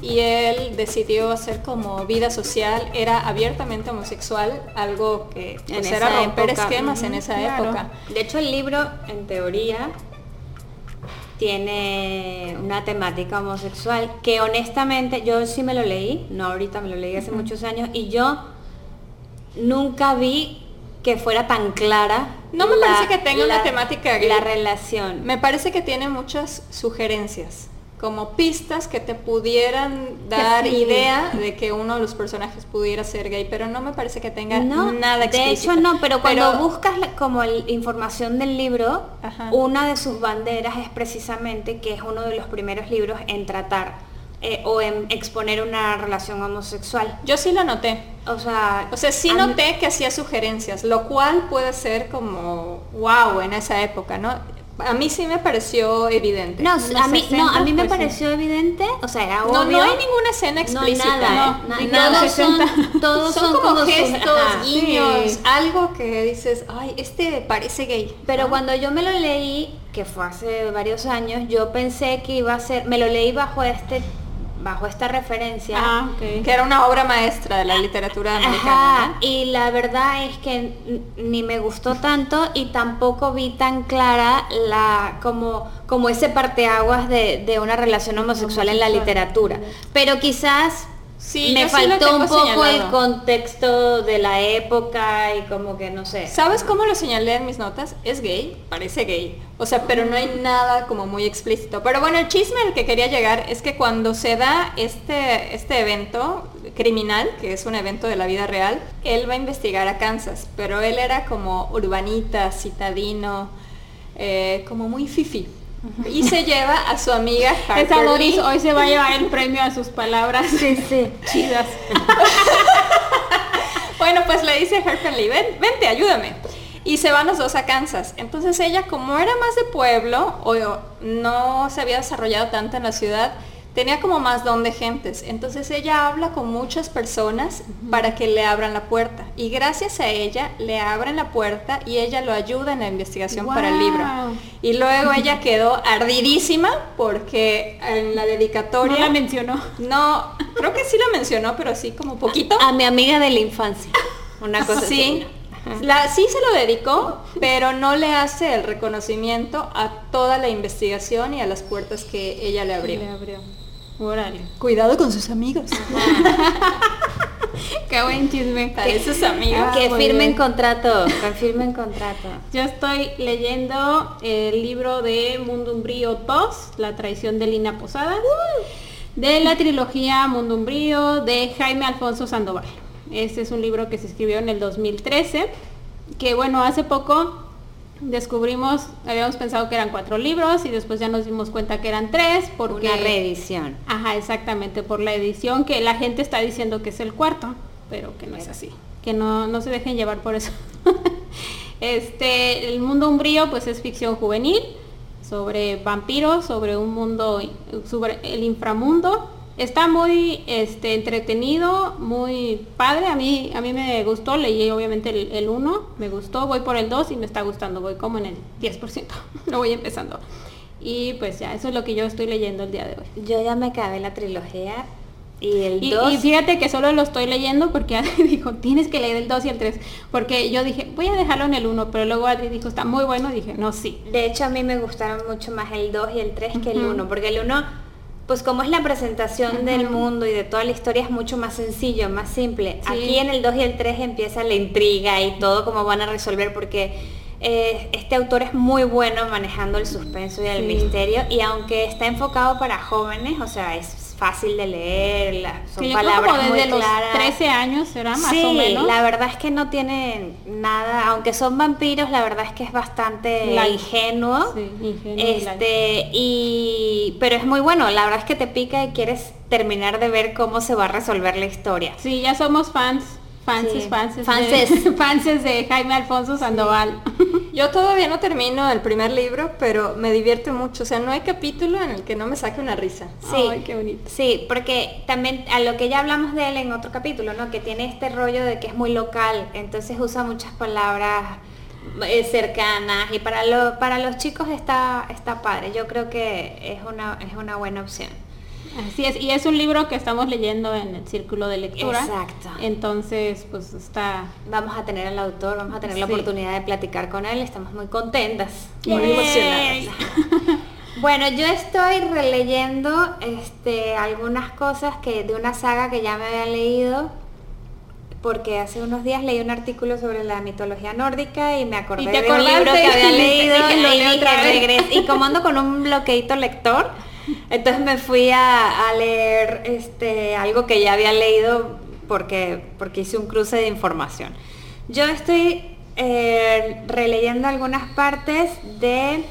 y él decidió hacer como vida social, era abiertamente homosexual, algo que En pues, era romper época, esquemas en esa claro. época. De hecho, el libro, en teoría, tiene una temática homosexual que honestamente yo sí me lo leí, no ahorita, me lo leí hace muchos años y yo nunca vi que fuera tan clara. No me parece que tenga una temática gay. La relación. Me parece que tiene muchas sugerencias, como pistas que te pudieran dar sí. idea de que uno de los personajes pudiera ser gay, pero no me parece que tenga No, nada de explícito. hecho no, pero cuando Pero- buscas la- como información del libro, Ajá. una de sus banderas es precisamente que es uno de los primeros libros en tratar eh, o en exponer una relación homosexual. Yo sí lo noté. O sea, O sea, sí noté que hacía sugerencias, lo cual puede ser como wow en esa época, ¿no? A mí sí me pareció evidente. No, a mí, no, a 60, mí me pues, pareció evidente, o sea, era No, obvio. no hay ninguna escena explícita. No, nada, no, na- Y nada, todos son, 60. todos son, son, como, gestos, ajá. guiños, Sí. algo que dices, ay, este parece gay. Pero cuando yo me lo leí, que fue hace varios años, yo pensé que iba a ser, me lo leí bajo este, bajo esta referencia. Ah, que era una obra maestra de la literatura americana. Ajá, ¿no? y la verdad es que ni me gustó tanto y tampoco vi tan clara la como como ese parteaguas de, de una relación homosexual en la literatura. Pero quizás Sí, me sí faltó un poco el contexto de la época y como que no sé. ¿Sabes cómo lo señalé en mis notas? Es gay, parece gay. O sea, pero no hay nada como muy explícito. Pero bueno, el chisme al que quería llegar es que cuando se da este, este evento criminal, que es un evento de la vida real, él va a investigar a Kansas, pero él era como urbanita, citadino, eh, como muy fifi. Y se lleva a su amiga Harper Esa Doris hoy se va a llevar el premio a sus palabras Sí, sí. (laughs) chidas. (laughs) Bueno, pues le dice a Harper Lee, ven, vente, ayúdame. Y se van los dos a Kansas. Entonces ella, como era más de pueblo, o no se había desarrollado tanto en la ciudad, tenía como más don de gentes. Entonces ella habla con muchas personas para que le abran la puerta. Y gracias a ella le abren la puerta y ella lo ayuda en la investigación para el libro. Y luego ella quedó ardidísima porque en la dedicatoria... No la mencionó. No, creo que sí la mencionó, pero sí como poquito. A mi amiga de la infancia. Una cosa sí. así. La, sí se lo dedicó, pero no le hace el reconocimiento a toda la investigación y a las puertas que ella le abrió. Le abrió. Órale. Cuidado con sus amigos. (laughs) Qué buen chisme. Para sus amigos. Ah, que firmen bien. contrato, que firmen contrato. Yo estoy leyendo el libro de Mundo Umbrío 2, La traición de Lina Posada, de la trilogía Mundo Umbrío de Jaime Alfonso Sandoval. Este es un libro que se escribió en el 2013, que bueno, hace poco descubrimos, habíamos pensado que eran cuatro libros y después ya nos dimos cuenta que eran tres porque... Una reedición. Ajá, exactamente, por la edición que la gente está diciendo que es el cuarto, pero que no es así, que no, no se dejen llevar por eso. (laughs) este, el mundo umbrío pues es ficción juvenil sobre vampiros, sobre un mundo, sobre el inframundo. Está muy este, entretenido, muy padre. A mí, a mí me gustó, leí obviamente el 1, me gustó, voy por el 2 y me está gustando, voy como en el 10%, (laughs) lo voy empezando. Y pues ya, eso es lo que yo estoy leyendo el día de hoy. Yo ya me acabé la trilogía y el Y, 2. y fíjate que solo lo estoy leyendo porque (laughs) Adri dijo, tienes que leer el 2 y el 3. Porque yo dije, voy a dejarlo en el 1, pero luego Adri dijo, está muy bueno. dije, no, sí. De hecho, a mí me gustaron mucho más el 2 y el 3 que el Ujú. 1, porque el 1, pues como es la presentación del mundo y de toda la historia, es mucho más sencillo, más simple. Sí. Aquí en el 2 y el 3 empieza la intriga y todo cómo van a resolver, porque eh, este autor es muy bueno manejando el suspenso y el Sí. misterio, y aunque está enfocado para jóvenes, o sea, es fácil de leer, la- son Que yo palabras como muy desde los claras. 13 años será más sí, o menos. la verdad es que no tienen nada, aunque son vampiros, la verdad es que es bastante Light. ingenuo. Sí, ingenuo light. Este, y pero es muy bueno, la verdad es que te pica y quieres terminar de ver cómo se va a resolver la historia. Sí, ya somos fans, fans, Sí. fans, Fanses. de, fanses (laughs) de Jaime Alfonso Sandoval. (laughs) Yo todavía no termino el primer libro, pero me divierte mucho. O sea, no hay capítulo en el que no me saque una risa. Sí, Ay, qué bonito. Sí, porque también a lo que ya hablamos de él en otro capítulo, ¿no? Que tiene este rollo de que es muy local, entonces usa muchas palabras eh, cercanas y para lo, para los chicos está está padre. Yo creo que es una es una buena opción. Así es, y es un libro que estamos leyendo en el círculo de lectura. Exacto. Entonces, pues está Vamos a tener al autor, vamos a tener la oportunidad de platicar con él, estamos muy contentas, Yay. muy emocionadas. (laughs) Bueno, yo estoy releyendo este, algunas cosas que de una saga que ya me había leído, porque hace unos días leí un artículo sobre la mitología nórdica y me acordé Y te de un libro que y había (laughs) leído "Dije, lo y leo dije, otra vez". "Regreso". Y como ando con un bloqueito lector, entonces me fui a, leer este, algo que ya había leído porque, porque hice un cruce de información. Yo estoy eh, releyendo algunas partes de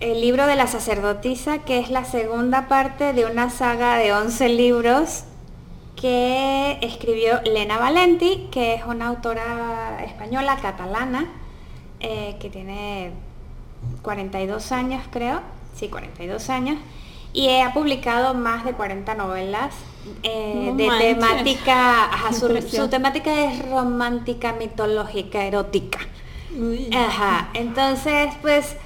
el libro de la sacerdotisa, que es la segunda parte de una saga de 11 libros que escribió Lena Valenti, que es una autora española, catalana, eh, que tiene 42 años creo, sí, 42 años, y ha publicado más de 40 novelas eh, No de manches. temática, ajá, su, temática es romántica, mitológica, erótica. Ajá, entonces pues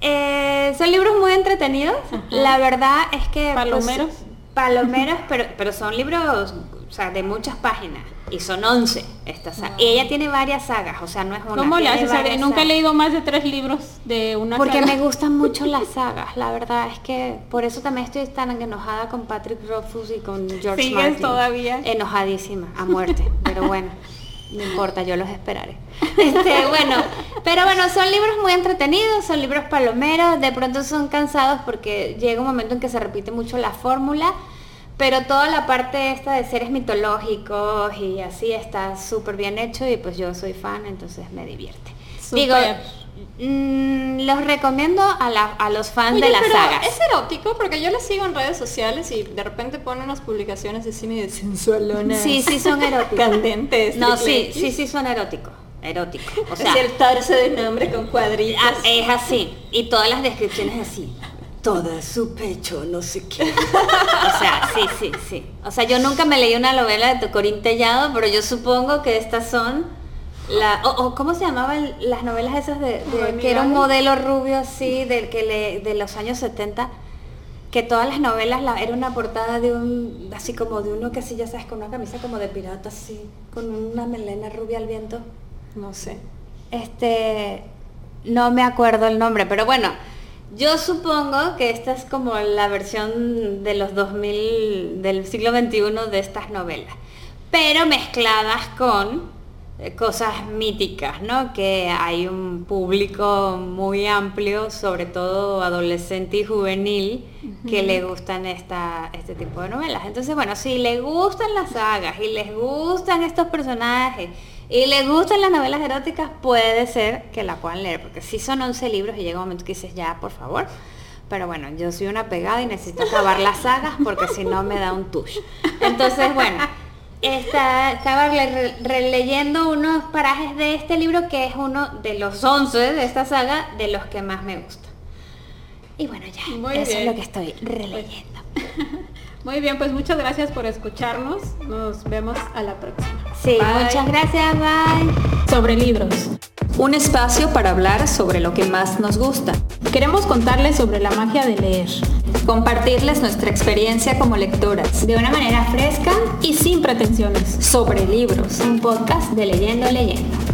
eh, son libros muy entretenidos. La verdad es que... pues, Palomeros. palomeros, pero, pero son libros, o sea, de muchas páginas. Y son 11 estas sagas. Y ella tiene varias sagas, o sea, no es una. ¿Cómo le haces? Nunca he leído más de tres libros de una Porque saga. me (laughs) gustan mucho las sagas, la verdad es que por eso también estoy tan enojada con Patrick Rothfuss y con George ¿Sigues Martin. todavía? Enojadísima, a muerte, (laughs) pero bueno, no importa, yo los esperaré. Este, bueno, pero bueno, son libros muy entretenidos, son libros palomeros, de pronto son cansados porque llega un momento en que se repite mucho la fórmula, pero toda la parte esta de seres mitológicos y así está súper bien hecho y pues yo soy fan, entonces me divierte. Digo, mm, los recomiendo a, la- a los fans Oye, de las pero sagas. es erótico porque yo la sigo en redes sociales y de repente pone unas publicaciones así medio sensualonas. Sí, sí son eróticos. Candentes. No, sí, sí, sí son eróticos. Eróticos. O sea, Así el torso de un hombre con cuadritos. ah, es así. Y todas las descripciones así. Todo su pecho, no sé qué. (laughs) O sea, sí, sí, sí. O sea, yo nunca me leí una novela de Tocorín Tellado, pero yo supongo que estas son la o, o ¿cómo se llamaban las novelas esas de, de- que era un modelo rubio así del que le, de los años 70 que todas las novelas la, era una portada de un así como de uno que así ya sabes con una camisa como de pirata así con una melena rubia al viento No sé. este, no me acuerdo el nombre, pero bueno, yo supongo que esta es como la versión de los 2000, del siglo XXI de estas novelas, pero mezcladas con eh, cosas míticas, ¿no? Que hay un público muy amplio, sobre todo adolescente y juvenil, que le gustan esta, este tipo de novelas. Entonces, bueno, si les gustan las sagas y les gustan estos personajes y les gustan las novelas eróticas, puede ser que la puedan leer, porque si son 11 libros y llega un momento que dices, ya, por favor. Pero bueno, yo soy una pegada y necesito acabar las sagas porque si no me da un tush. Entonces, bueno, esta, estaba releyendo unos parajes de este libro que es uno de los 11 de esta saga de los que más me gusta. Y bueno, ya, eso es lo que estoy releyendo. Muy bien, pues muchas gracias por escucharnos. Nos vemos a la próxima. Sí, muchas gracias, bye. Sobre libros. Un espacio para hablar sobre lo que más nos gusta. Queremos contarles sobre la magia de leer. Compartirles nuestra experiencia como lectoras. De una manera fresca y sin pretensiones. Sobre libros. Un podcast de Leyendo Leyendo.